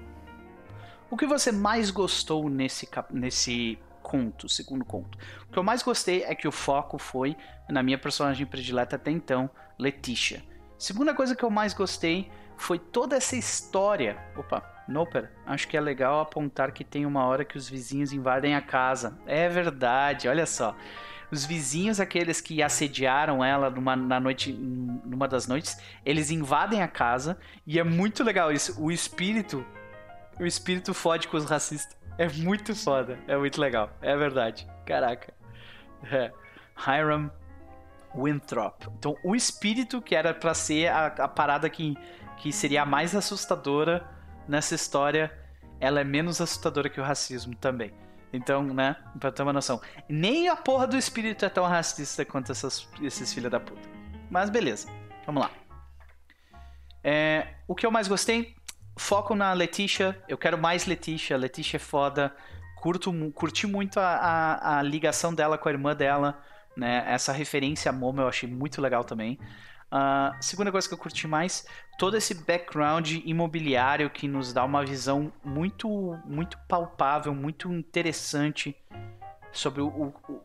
O que você mais gostou nesse, nesse conto, segundo conto? O que eu mais gostei é que o foco foi na minha personagem predileta até então, Letitia. Segunda coisa que eu mais gostei foi toda essa história. Opa, Noper, acho que é legal apontar que tem uma hora que os vizinhos invadem a casa. É verdade, olha só. Os vizinhos, aqueles que assediaram ela numa, na noite, numa das noites, eles invadem a casa e é muito legal isso. O espírito, o espírito fode com os racistas. É muito foda, é muito legal, é verdade. Caraca. É. Hiram Winthrop. Então, o espírito que era para ser a, a parada que, que seria a mais assustadora nessa história, ela é menos assustadora que o racismo também. Então, né, pra ter uma noção. Nem a porra do espírito é tão racista quanto essas, esses filha da puta. Mas beleza, vamos lá. É, o que eu mais gostei? Foco na Letitia. Eu quero mais Letitia. Letitia é foda. Curto, curti muito a, a, a ligação dela com a irmã dela. Né? Essa referência a Momo eu achei muito legal também. Uh, segunda coisa que eu curti mais, todo esse background imobiliário que nos dá uma visão muito, muito palpável, muito interessante sobre o, o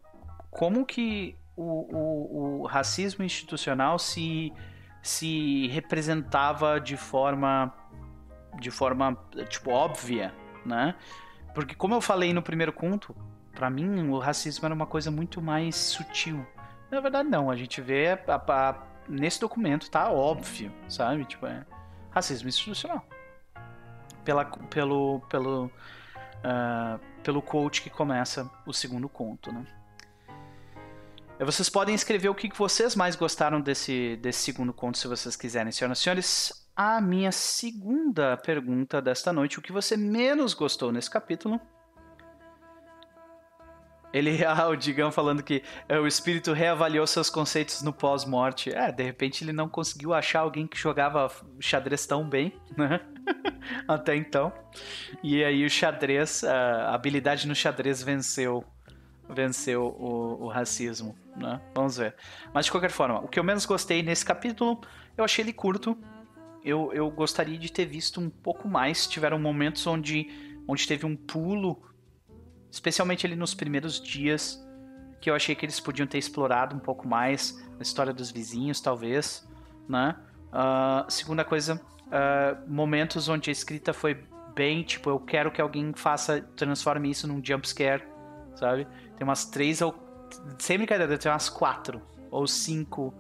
como que o, o, o, racismo institucional se, se representava de forma de forma tipo óbvia, né? Porque como eu falei no primeiro conto, para mim o racismo era uma coisa muito mais sutil. Na verdade não, a gente vê a, a nesse documento tá óbvio, sabe? Tipo, é racismo institucional. Pela, pelo, pelo, uh, pelo quote que começa o segundo conto, né? Vocês podem escrever o que vocês mais gostaram desse, desse segundo conto, se vocês quiserem, senhoras e senhores. A minha segunda pergunta desta noite, o que você menos gostou nesse capítulo? Ele, ah, o Digão falando que é, o espírito reavaliou seus conceitos no pós-morte. É, de repente ele não conseguiu achar alguém que jogava xadrez tão bem, né? <laughs> Até então. E aí o xadrez, a habilidade no xadrez venceu venceu o, o racismo, né? Vamos ver. Mas de qualquer forma, o que eu menos gostei nesse capítulo, eu achei ele curto. Eu, eu gostaria de ter visto um pouco mais. Tiveram momentos onde onde teve um pulo, especialmente ali nos primeiros dias, que eu achei que eles podiam ter explorado um pouco mais a história dos vizinhos, talvez, né? Uh, segunda coisa, uh, momentos onde a escrita foi bem, tipo, eu quero que alguém faça, transforme isso num jump scare, sabe? Tem umas três ou sem brincadeira, tem umas quatro ou cinco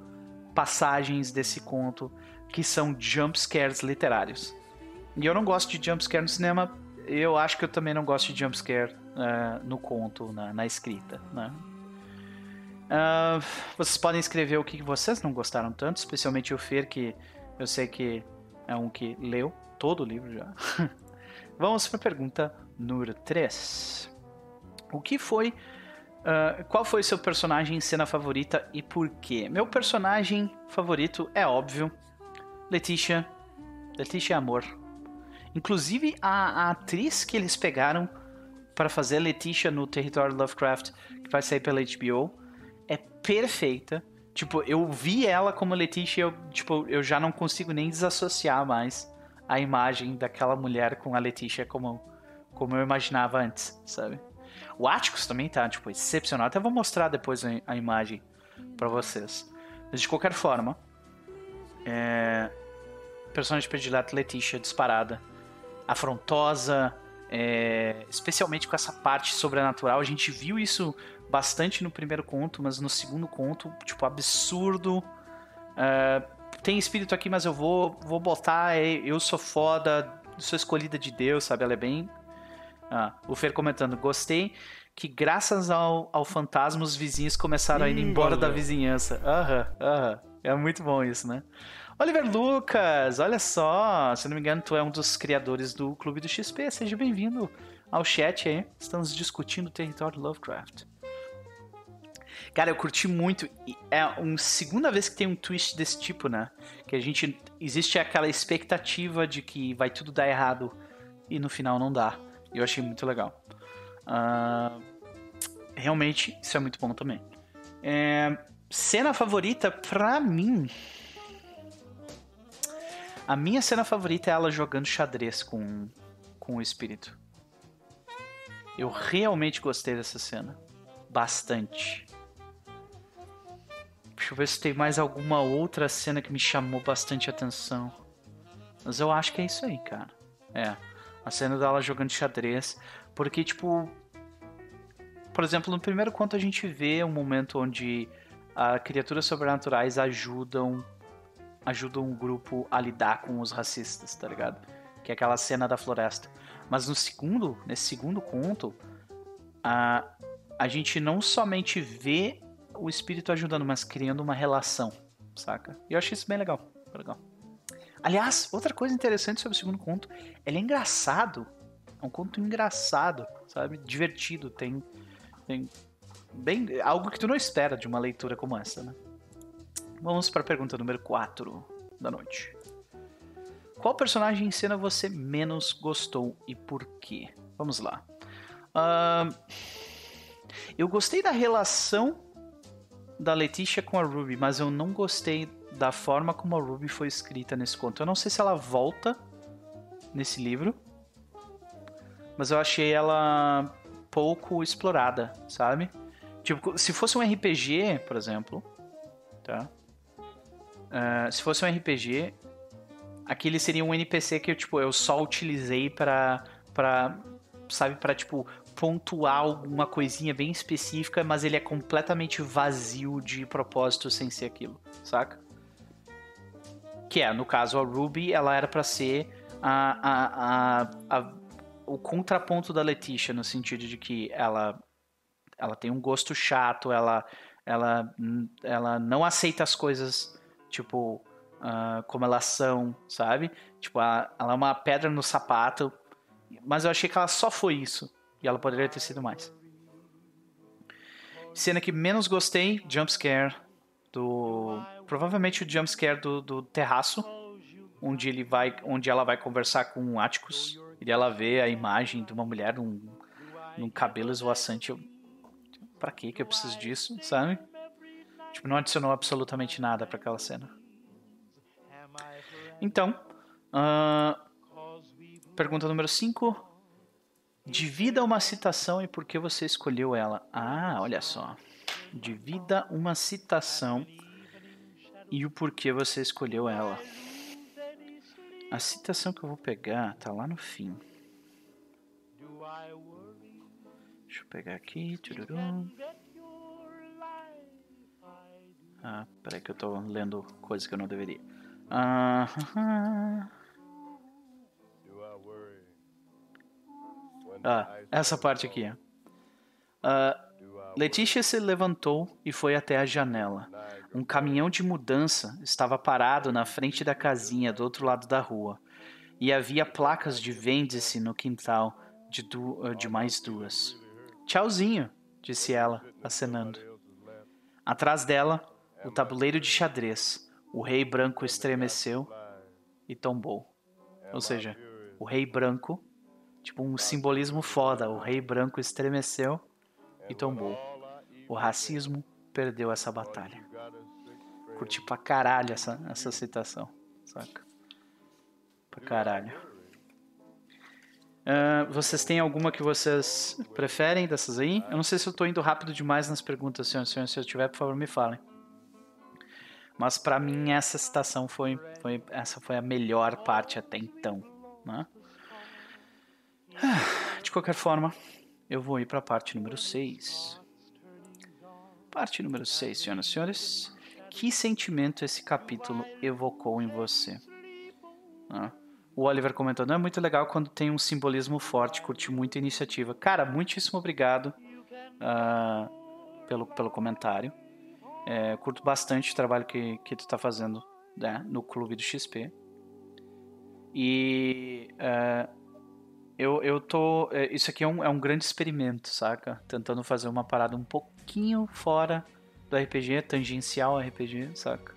passagens desse conto que são jump scares literários. E eu não gosto de jump scare no cinema. Eu acho que eu também não gosto de jump scare uh, no conto, na, na escrita, né? Uh, vocês podem escrever o que vocês não gostaram tanto, especialmente o Fer, que eu sei que é um que leu todo o livro já. <laughs> Vamos para a pergunta número 3. O que foi. Uh, qual foi seu personagem em cena favorita e por quê? Meu personagem favorito é óbvio. Letitia é Amor. Inclusive, a, a atriz que eles pegaram para fazer Letitia no Território Lovecraft, que vai sair pela HBO, é perfeita. Tipo, eu vi ela como Letitia, eu, tipo, eu já não consigo nem desassociar mais a imagem daquela mulher com a Letitia como, como eu imaginava antes, sabe? O Atticus também tá, tipo, excepcional. Até vou mostrar depois a, a imagem para vocês. Mas de qualquer forma, é... personagem predileto Letitia disparada afrontosa, é, especialmente com essa parte sobrenatural. A gente viu isso bastante no primeiro conto, mas no segundo conto, tipo, absurdo. É, tem espírito aqui, mas eu vou, vou botar. É, eu sou foda, sou escolhida de Deus, sabe? Ela é bem. Ah, o Fer comentando, gostei que graças ao, ao fantasma os vizinhos começaram a ir embora da vizinhança. Aham, aham. É muito bom isso, né? Oliver Lucas, olha só, se não me engano, tu é um dos criadores do Clube do XP. Seja bem-vindo ao chat aí. Estamos discutindo o território Lovecraft. Cara, eu curti muito. É a segunda vez que tem um twist desse tipo, né? Que a gente. Existe aquela expectativa de que vai tudo dar errado e no final não dá. Eu achei muito legal. Uh, realmente, isso é muito bom também. É, cena favorita, pra mim, a minha cena favorita é ela jogando xadrez com, com o espírito. Eu realmente gostei dessa cena. Bastante. Deixa eu ver se tem mais alguma outra cena que me chamou bastante atenção. Mas eu acho que é isso aí, cara. É. A cena dela jogando xadrez. Porque, tipo. Por exemplo, no primeiro conto a gente vê um momento onde a criaturas sobrenaturais ajudam ajudam um grupo a lidar com os racistas, tá ligado? Que é aquela cena da floresta. Mas no segundo, nesse segundo conto, a, a gente não somente vê o espírito ajudando, mas criando uma relação, saca? E eu achei isso bem legal, legal. Aliás, outra coisa interessante sobre o segundo conto, ele é engraçado. É um conto engraçado, sabe? Divertido, tem tem bem algo que tu não espera de uma leitura como essa, né? Vamos para a pergunta número 4 da noite. Qual personagem em cena você menos gostou e por quê? Vamos lá. Uh, eu gostei da relação da Leticia com a Ruby, mas eu não gostei da forma como a Ruby foi escrita nesse conto. Eu não sei se ela volta nesse livro, mas eu achei ela pouco explorada, sabe? Tipo, se fosse um RPG, por exemplo, tá? Uh, se fosse um RPG, aquele seria um NPC que eu, tipo, eu só utilizei para para sabe, para tipo pontuar alguma coisinha bem específica, mas ele é completamente vazio de propósito sem ser aquilo, saca? Que é, no caso, a Ruby, ela era para ser a, a, a, a, o contraponto da Letitia, no sentido de que ela, ela tem um gosto chato, ela, ela, ela não aceita as coisas tipo, uh, como elas são, sabe? Tipo, a, ela é uma pedra no sapato, mas eu achei que ela só foi isso, e ela poderia ter sido mais. Cena que menos gostei, jumpscare do... Provavelmente o jumpscare do, do terraço, onde, ele vai, onde ela vai conversar com o Atticus, e ela vê a imagem de uma mulher num, num cabelo esvoaçante. Eu, pra que que eu preciso disso, sabe? Tipo, não adicionou absolutamente nada para aquela cena. Então, uh, pergunta número 5. Divida uma citação e por que você escolheu ela. Ah, olha só. Divida uma citação e o porquê você escolheu ela. A citação que eu vou pegar tá lá no fim. Deixa eu pegar aqui. Ah, peraí que eu tô lendo coisas que eu não deveria. Ah, ah essa parte aqui. Ah, Letícia se levantou e foi até a janela. Um caminhão de mudança estava parado na frente da casinha do outro lado da rua. E havia placas de vende-se no quintal de, du de mais duas. Tchauzinho, disse ela, acenando. Atrás dela, o tabuleiro de xadrez. O rei branco estremeceu e tombou. Ou seja, o rei branco, tipo um simbolismo foda, o rei branco estremeceu e tombou. O racismo perdeu essa batalha. Curti pra caralho essa, essa citação, saca? Pra caralho. Uh, vocês têm alguma que vocês preferem dessas aí? Eu não sei se eu tô indo rápido demais nas perguntas, senhor. se eu tiver, por favor, me falem. Mas para mim essa citação foi, foi, essa foi a melhor parte até então, né? <sighs> De qualquer forma, eu vou ir para a parte número 6. Parte número 6, senhoras e senhores. Que sentimento esse capítulo evocou em você? Ah, o Oliver comentou, não é muito legal quando tem um simbolismo forte, curti muito a iniciativa. Cara, muitíssimo obrigado uh, pelo, pelo comentário. É, curto bastante o trabalho que, que tu está fazendo né, no clube do XP. E uh, eu, eu tô. É, isso aqui é um, é um grande experimento, saca? Tentando fazer uma parada um pouquinho fora do RPG, tangencial RPG, saca?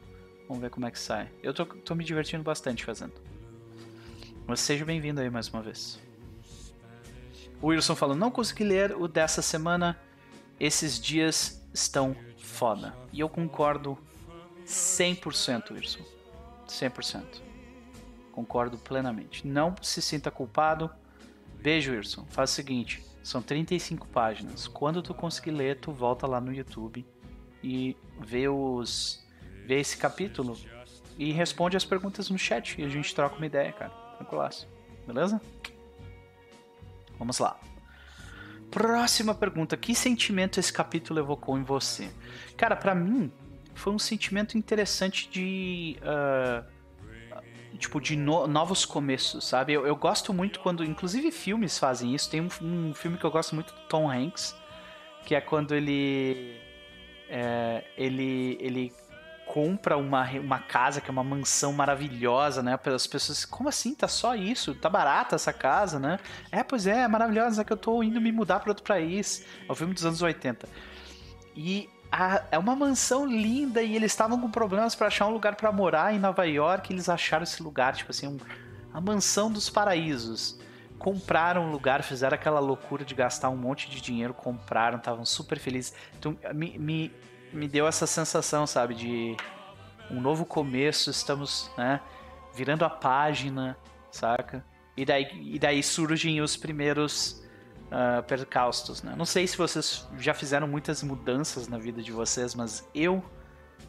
Vamos ver como é que sai. Eu tô, tô me divertindo bastante fazendo. Mas seja bem-vindo aí mais uma vez. O Wilson falando, não consegui ler o dessa semana. Esses dias estão foda. E eu concordo 100%, Wilson. 100%. Concordo plenamente. Não se sinta culpado. Veja, Wilson, faz o seguinte: são 35 páginas. Quando tu conseguir ler, tu volta lá no YouTube e vê os. vê esse capítulo e responde as perguntas no chat e a gente troca uma ideia, cara. Tranquilaço. Beleza? Vamos lá. Próxima pergunta: Que sentimento esse capítulo evocou em você? Cara, para mim foi um sentimento interessante de. Uh, tipo, de no, novos começos, sabe? Eu, eu, gosto muito quando, inclusive filmes fazem isso. Tem um, um, filme que eu gosto muito do Tom Hanks, que é quando ele é, ele ele compra uma, uma casa que é uma mansão maravilhosa, né? As pessoas, como assim? Tá só isso? Tá barata essa casa, né? É, pois é, é maravilhosa, é que eu tô indo me mudar para outro país. É o filme dos anos 80. E a, é uma mansão linda e eles estavam com problemas para achar um lugar para morar em Nova York. Eles acharam esse lugar, tipo assim, um, a mansão dos paraísos. Compraram um lugar, fizeram aquela loucura de gastar um monte de dinheiro, compraram, estavam super felizes. Então, me, me, me deu essa sensação, sabe, de um novo começo, estamos, né, virando a página, saca? E daí, e daí surgem os primeiros uh, percalços, né? Não sei se vocês já fizeram muitas mudanças na vida de vocês, mas eu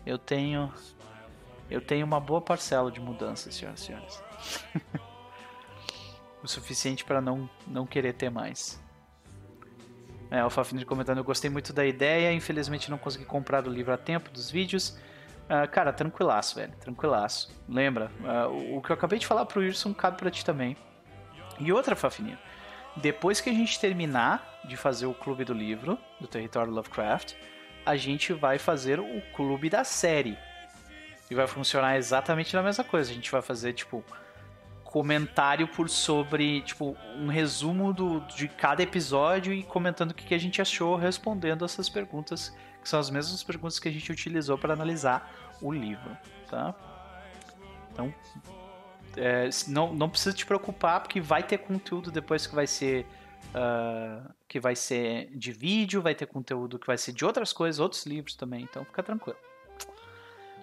eu tenho eu tenho uma boa parcela de mudanças, senhoras e senhores. <laughs> o suficiente para não não querer ter mais. É, o Fafnir comentando, eu gostei muito da ideia, infelizmente não consegui comprar o livro a tempo dos vídeos. Uh, cara, tranquilaço, velho, tranquilaço. Lembra, uh, o que eu acabei de falar pro Wilson cabe pra ti também. E outra, Fafnir, depois que a gente terminar de fazer o clube do livro, do Território Lovecraft, a gente vai fazer o clube da série. E vai funcionar exatamente da mesma coisa. A gente vai fazer, tipo, comentário por sobre, tipo, um resumo do, de cada episódio e comentando o que, que a gente achou, respondendo essas perguntas, que são as mesmas perguntas que a gente utilizou para analisar o livro, tá? Então, é, não, não precisa te preocupar porque vai ter conteúdo depois que vai ser uh, que vai ser de vídeo, vai ter conteúdo que vai ser de outras coisas, outros livros também, então fica tranquilo.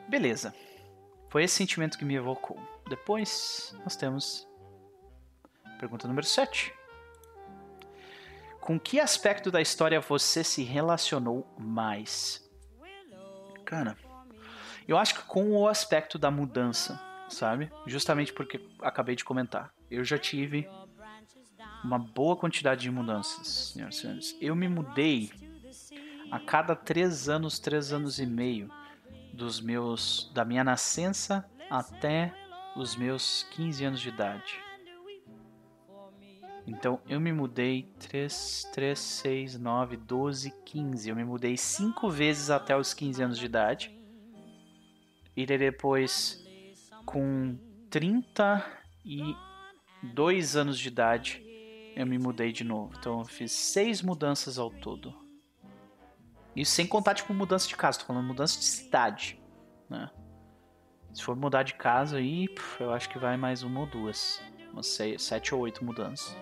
Beleza. Foi esse sentimento que me evocou. Depois nós temos pergunta número 7. com que aspecto da história você se relacionou mais? Cara, eu acho que com o aspecto da mudança, sabe? Justamente porque acabei de comentar. Eu já tive uma boa quantidade de mudanças, senhoras e senhores. Eu me mudei a cada três anos, três anos e meio, dos meus, da minha nascença até os meus 15 anos de idade. Então eu me mudei 3, 3, 6, 9, 12, 15. Eu me mudei 5 vezes até os 15 anos de idade. E depois, com 32 anos de idade, eu me mudei de novo. Então eu fiz 6 mudanças ao todo. Isso sem contar, tipo, mudança de casa. Tô falando mudança de cidade, né? Se for mudar de casa aí, eu acho que vai mais uma ou duas. Umas seis, sete ou oito mudanças.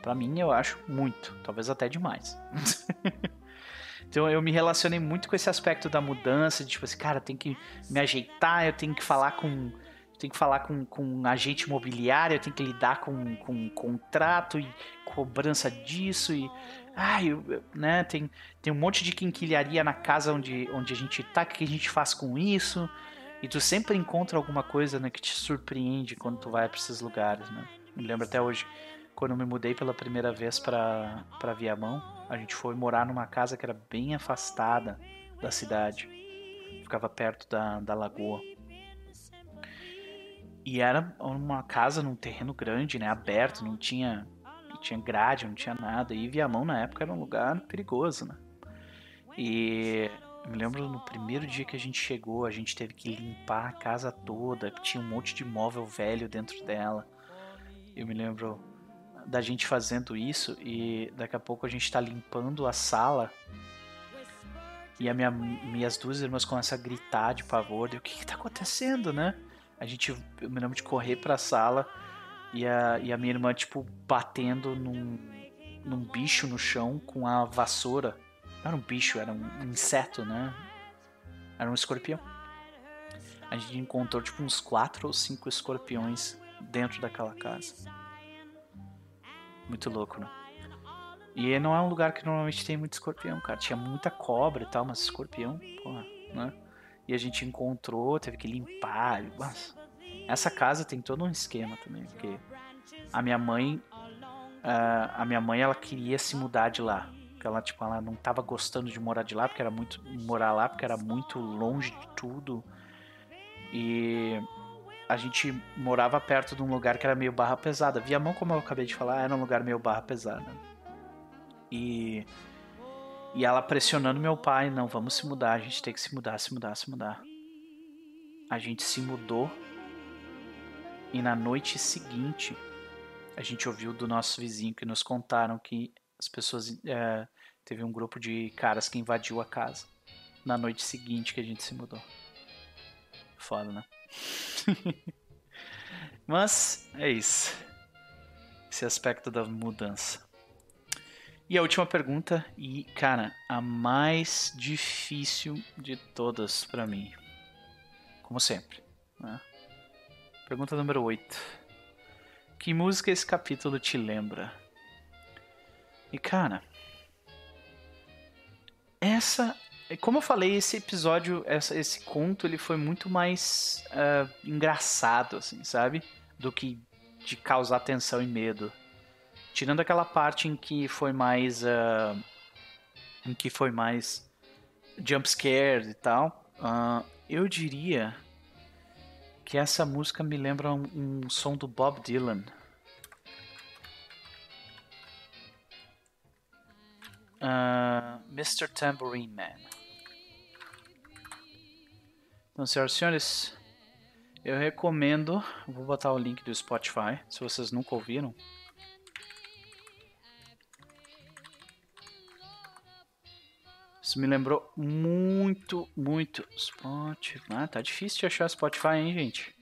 Para mim, eu acho muito, talvez até demais. <laughs> então eu me relacionei muito com esse aspecto da mudança, de tipo assim, cara, tem que me ajeitar, eu tenho que falar com tenho que falar com, com um agente imobiliário, tenho que lidar com, com um contrato e cobrança disso e ai, né, tem, tem um monte de quinquilharia na casa onde, onde a gente tá, o que a gente faz com isso? E tu sempre encontra alguma coisa né, que te surpreende quando tu vai para esses lugares, né? Me lembro até hoje quando eu me mudei pela primeira vez para Viamão, a gente foi morar numa casa que era bem afastada da cidade. Ficava perto da, da lagoa. E era uma casa num terreno grande, né, aberto, não tinha tinha grade, não tinha nada. E Viamão na época era um lugar perigoso, né? E eu me lembro no primeiro dia que a gente chegou, a gente teve que limpar a casa toda, tinha um monte de móvel velho dentro dela. Eu me lembro da gente fazendo isso e daqui a pouco a gente tá limpando a sala e minha, minhas duas irmãs começam a gritar de pavor. E o que que tá acontecendo, né? A gente, eu me lembro de correr pra sala e a, e a minha irmã, tipo, batendo num, num bicho no chão com a vassoura. Não era um bicho, era um inseto, né? Era um escorpião. A gente encontrou, tipo, uns quatro ou cinco escorpiões dentro daquela casa. Muito louco, né? E não é um lugar que normalmente tem muito escorpião, cara. Tinha muita cobra e tal, mas escorpião, porra, né? E a gente encontrou, teve que limpar. Mas essa casa tem todo um esquema também, porque a minha mãe, uh, a minha mãe, ela queria se mudar de lá. Ela, tipo, ela não tava gostando de morar de lá, porque era muito morar lá, porque era muito longe de tudo. E a gente morava perto de um lugar que era meio barra pesada. Viamão, como eu acabei de falar, era um lugar meio barra pesada. E e ela pressionando meu pai, não, vamos se mudar, a gente tem que se mudar, se mudar, se mudar. A gente se mudou e na noite seguinte a gente ouviu do nosso vizinho que nos contaram que as pessoas é, teve um grupo de caras que invadiu a casa na noite seguinte que a gente se mudou. Foda, né? <laughs> Mas é isso. Esse aspecto da mudança. E a última pergunta, e cara, a mais difícil de todas para mim. Como sempre. Né? Pergunta número 8. Que música esse capítulo te lembra? E cara, essa como eu falei, esse episódio, essa, esse conto, ele foi muito mais uh, engraçado, assim, sabe? Do que de causar tensão e medo. Tirando aquela parte em que foi mais. Uh, em que foi mais jump scare e tal. Uh, eu diria que essa música me lembra um, um som do Bob Dylan. Uh, Mr. Tambourine Man. Então, senhoras e senhores, eu recomendo. Vou botar o link do Spotify, se vocês nunca ouviram. Isso me lembrou muito, muito Spotify. Ah, tá difícil de achar Spotify, hein, gente?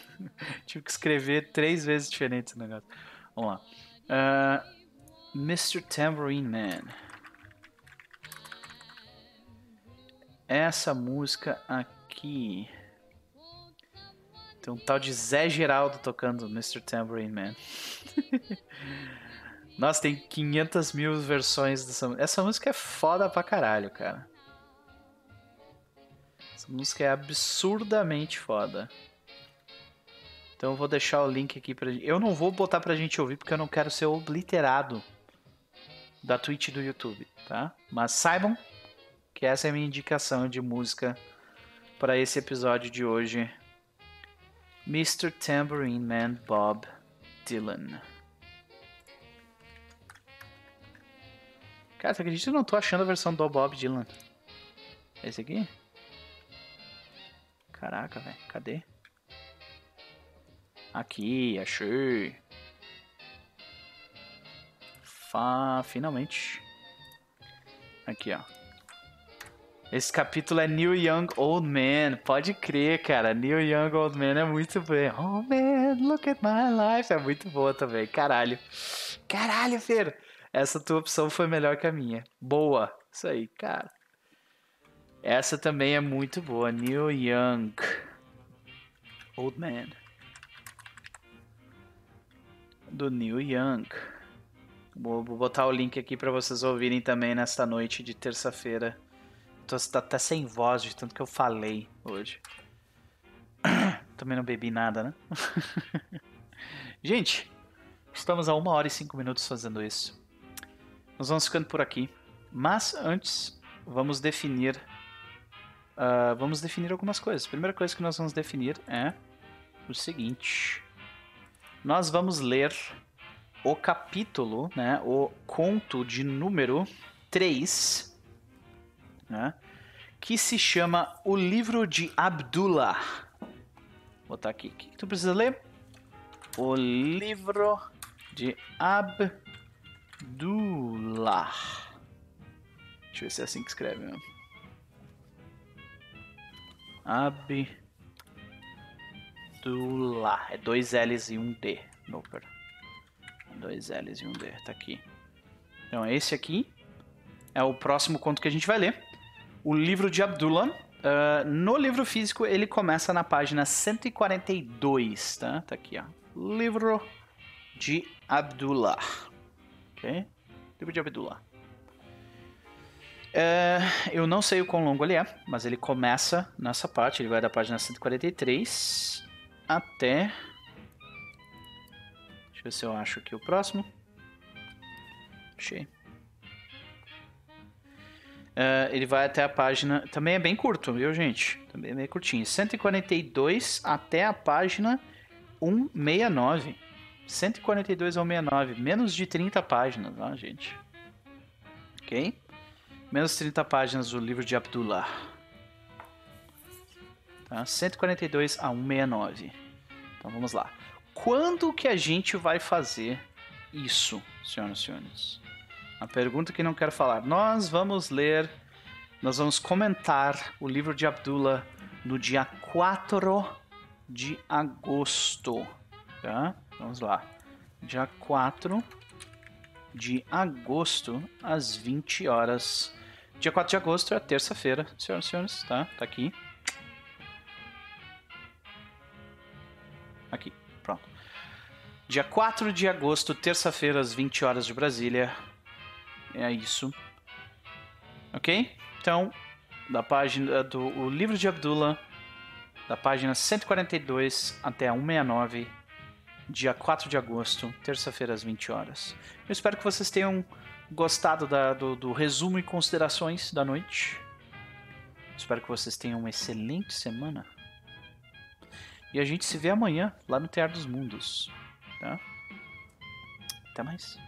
<laughs> Tive que escrever três vezes diferente esse negócio. Vamos lá. Uh, Mr. Tambourine Man. Essa música aqui. Tem um tal de Zé Geraldo tocando Mr. Tambourine Man. <laughs> Nossa, tem 500 mil versões dessa música. Essa música é foda pra caralho, cara. Essa música é absurdamente foda. Então eu vou deixar o link aqui pra gente. Eu não vou botar pra gente ouvir porque eu não quero ser obliterado da Twitch do YouTube, tá? Mas saibam que essa é a minha indicação de música para esse episódio de hoje. Mr. Tambourine Man Bob Dylan. Cara, você acredita que eu não tô achando a versão do Bob Dylan? Esse aqui? Caraca, velho. Cadê? Aqui, achei. Fa... Finalmente. Aqui, ó. Esse capítulo é New Young Old Man. Pode crer, cara. New Young Old Man é muito bom. Oh man, look at my life. É muito boa também. Caralho. Caralho, Fer. Essa tua opção foi melhor que a minha. Boa. Isso aí, cara. Essa também é muito boa. New Young Old Man. Do New Young. Vou, botar o link aqui para vocês ouvirem também nesta noite de terça-feira. Tô até sem voz de tanto que eu falei hoje. <coughs> Também não bebi nada, né? <laughs> Gente, estamos a uma hora e cinco minutos fazendo isso. Nós vamos ficando por aqui. Mas antes, vamos definir. Uh, vamos definir algumas coisas. A primeira coisa que nós vamos definir é o seguinte: nós vamos ler o capítulo, né, o conto de número 3 né? Que se chama O Livro de Abdullah. Vou botar aqui. O que, tu precisa ler? O Livro de Abdullah. Deixa eu ver se é assim que escreve mesmo. Abdullah. É dois L's e um D. Noper. Dois L's e um D. Tá aqui. Então, esse aqui é o próximo conto que a gente vai ler o livro de Abdullah. Uh, no livro físico, ele começa na página 142, tá? Tá aqui, ó. Livro de Abdullah. Ok? Livro de Abdullah. Uh, eu não sei o quão longo ele é, mas ele começa nessa parte. Ele vai da página 143 até. Deixa eu ver se eu acho aqui o próximo. Achei. Uh, ele vai até a página. Também é bem curto, viu, gente? Também é bem curtinho. 142 até a página 169. 142 ao 69. Menos de 30 páginas, ó, gente. Ok? Menos 30 páginas do livro de Abdullah. Tá? 142 a 169. Então vamos lá. Quando que a gente vai fazer isso, senhoras e senhores? A pergunta que não quero falar. Nós vamos ler, nós vamos comentar o livro de Abdullah no dia 4 de agosto. Tá? Vamos lá. Dia 4 de agosto, às 20 horas. Dia 4 de agosto é terça-feira, senhoras e senhores, tá? Tá aqui. Aqui. Dia 4 de agosto, terça-feira, às 20 horas de Brasília, é isso. Ok? Então, da página do o livro de Abdullah, da página 142 até a 169, dia 4 de agosto, terça-feira às 20 horas. Eu espero que vocês tenham gostado da, do, do resumo e considerações da noite. Espero que vocês tenham uma excelente semana. E a gente se vê amanhã lá no Teatro dos Mundos. Tá? Até mais.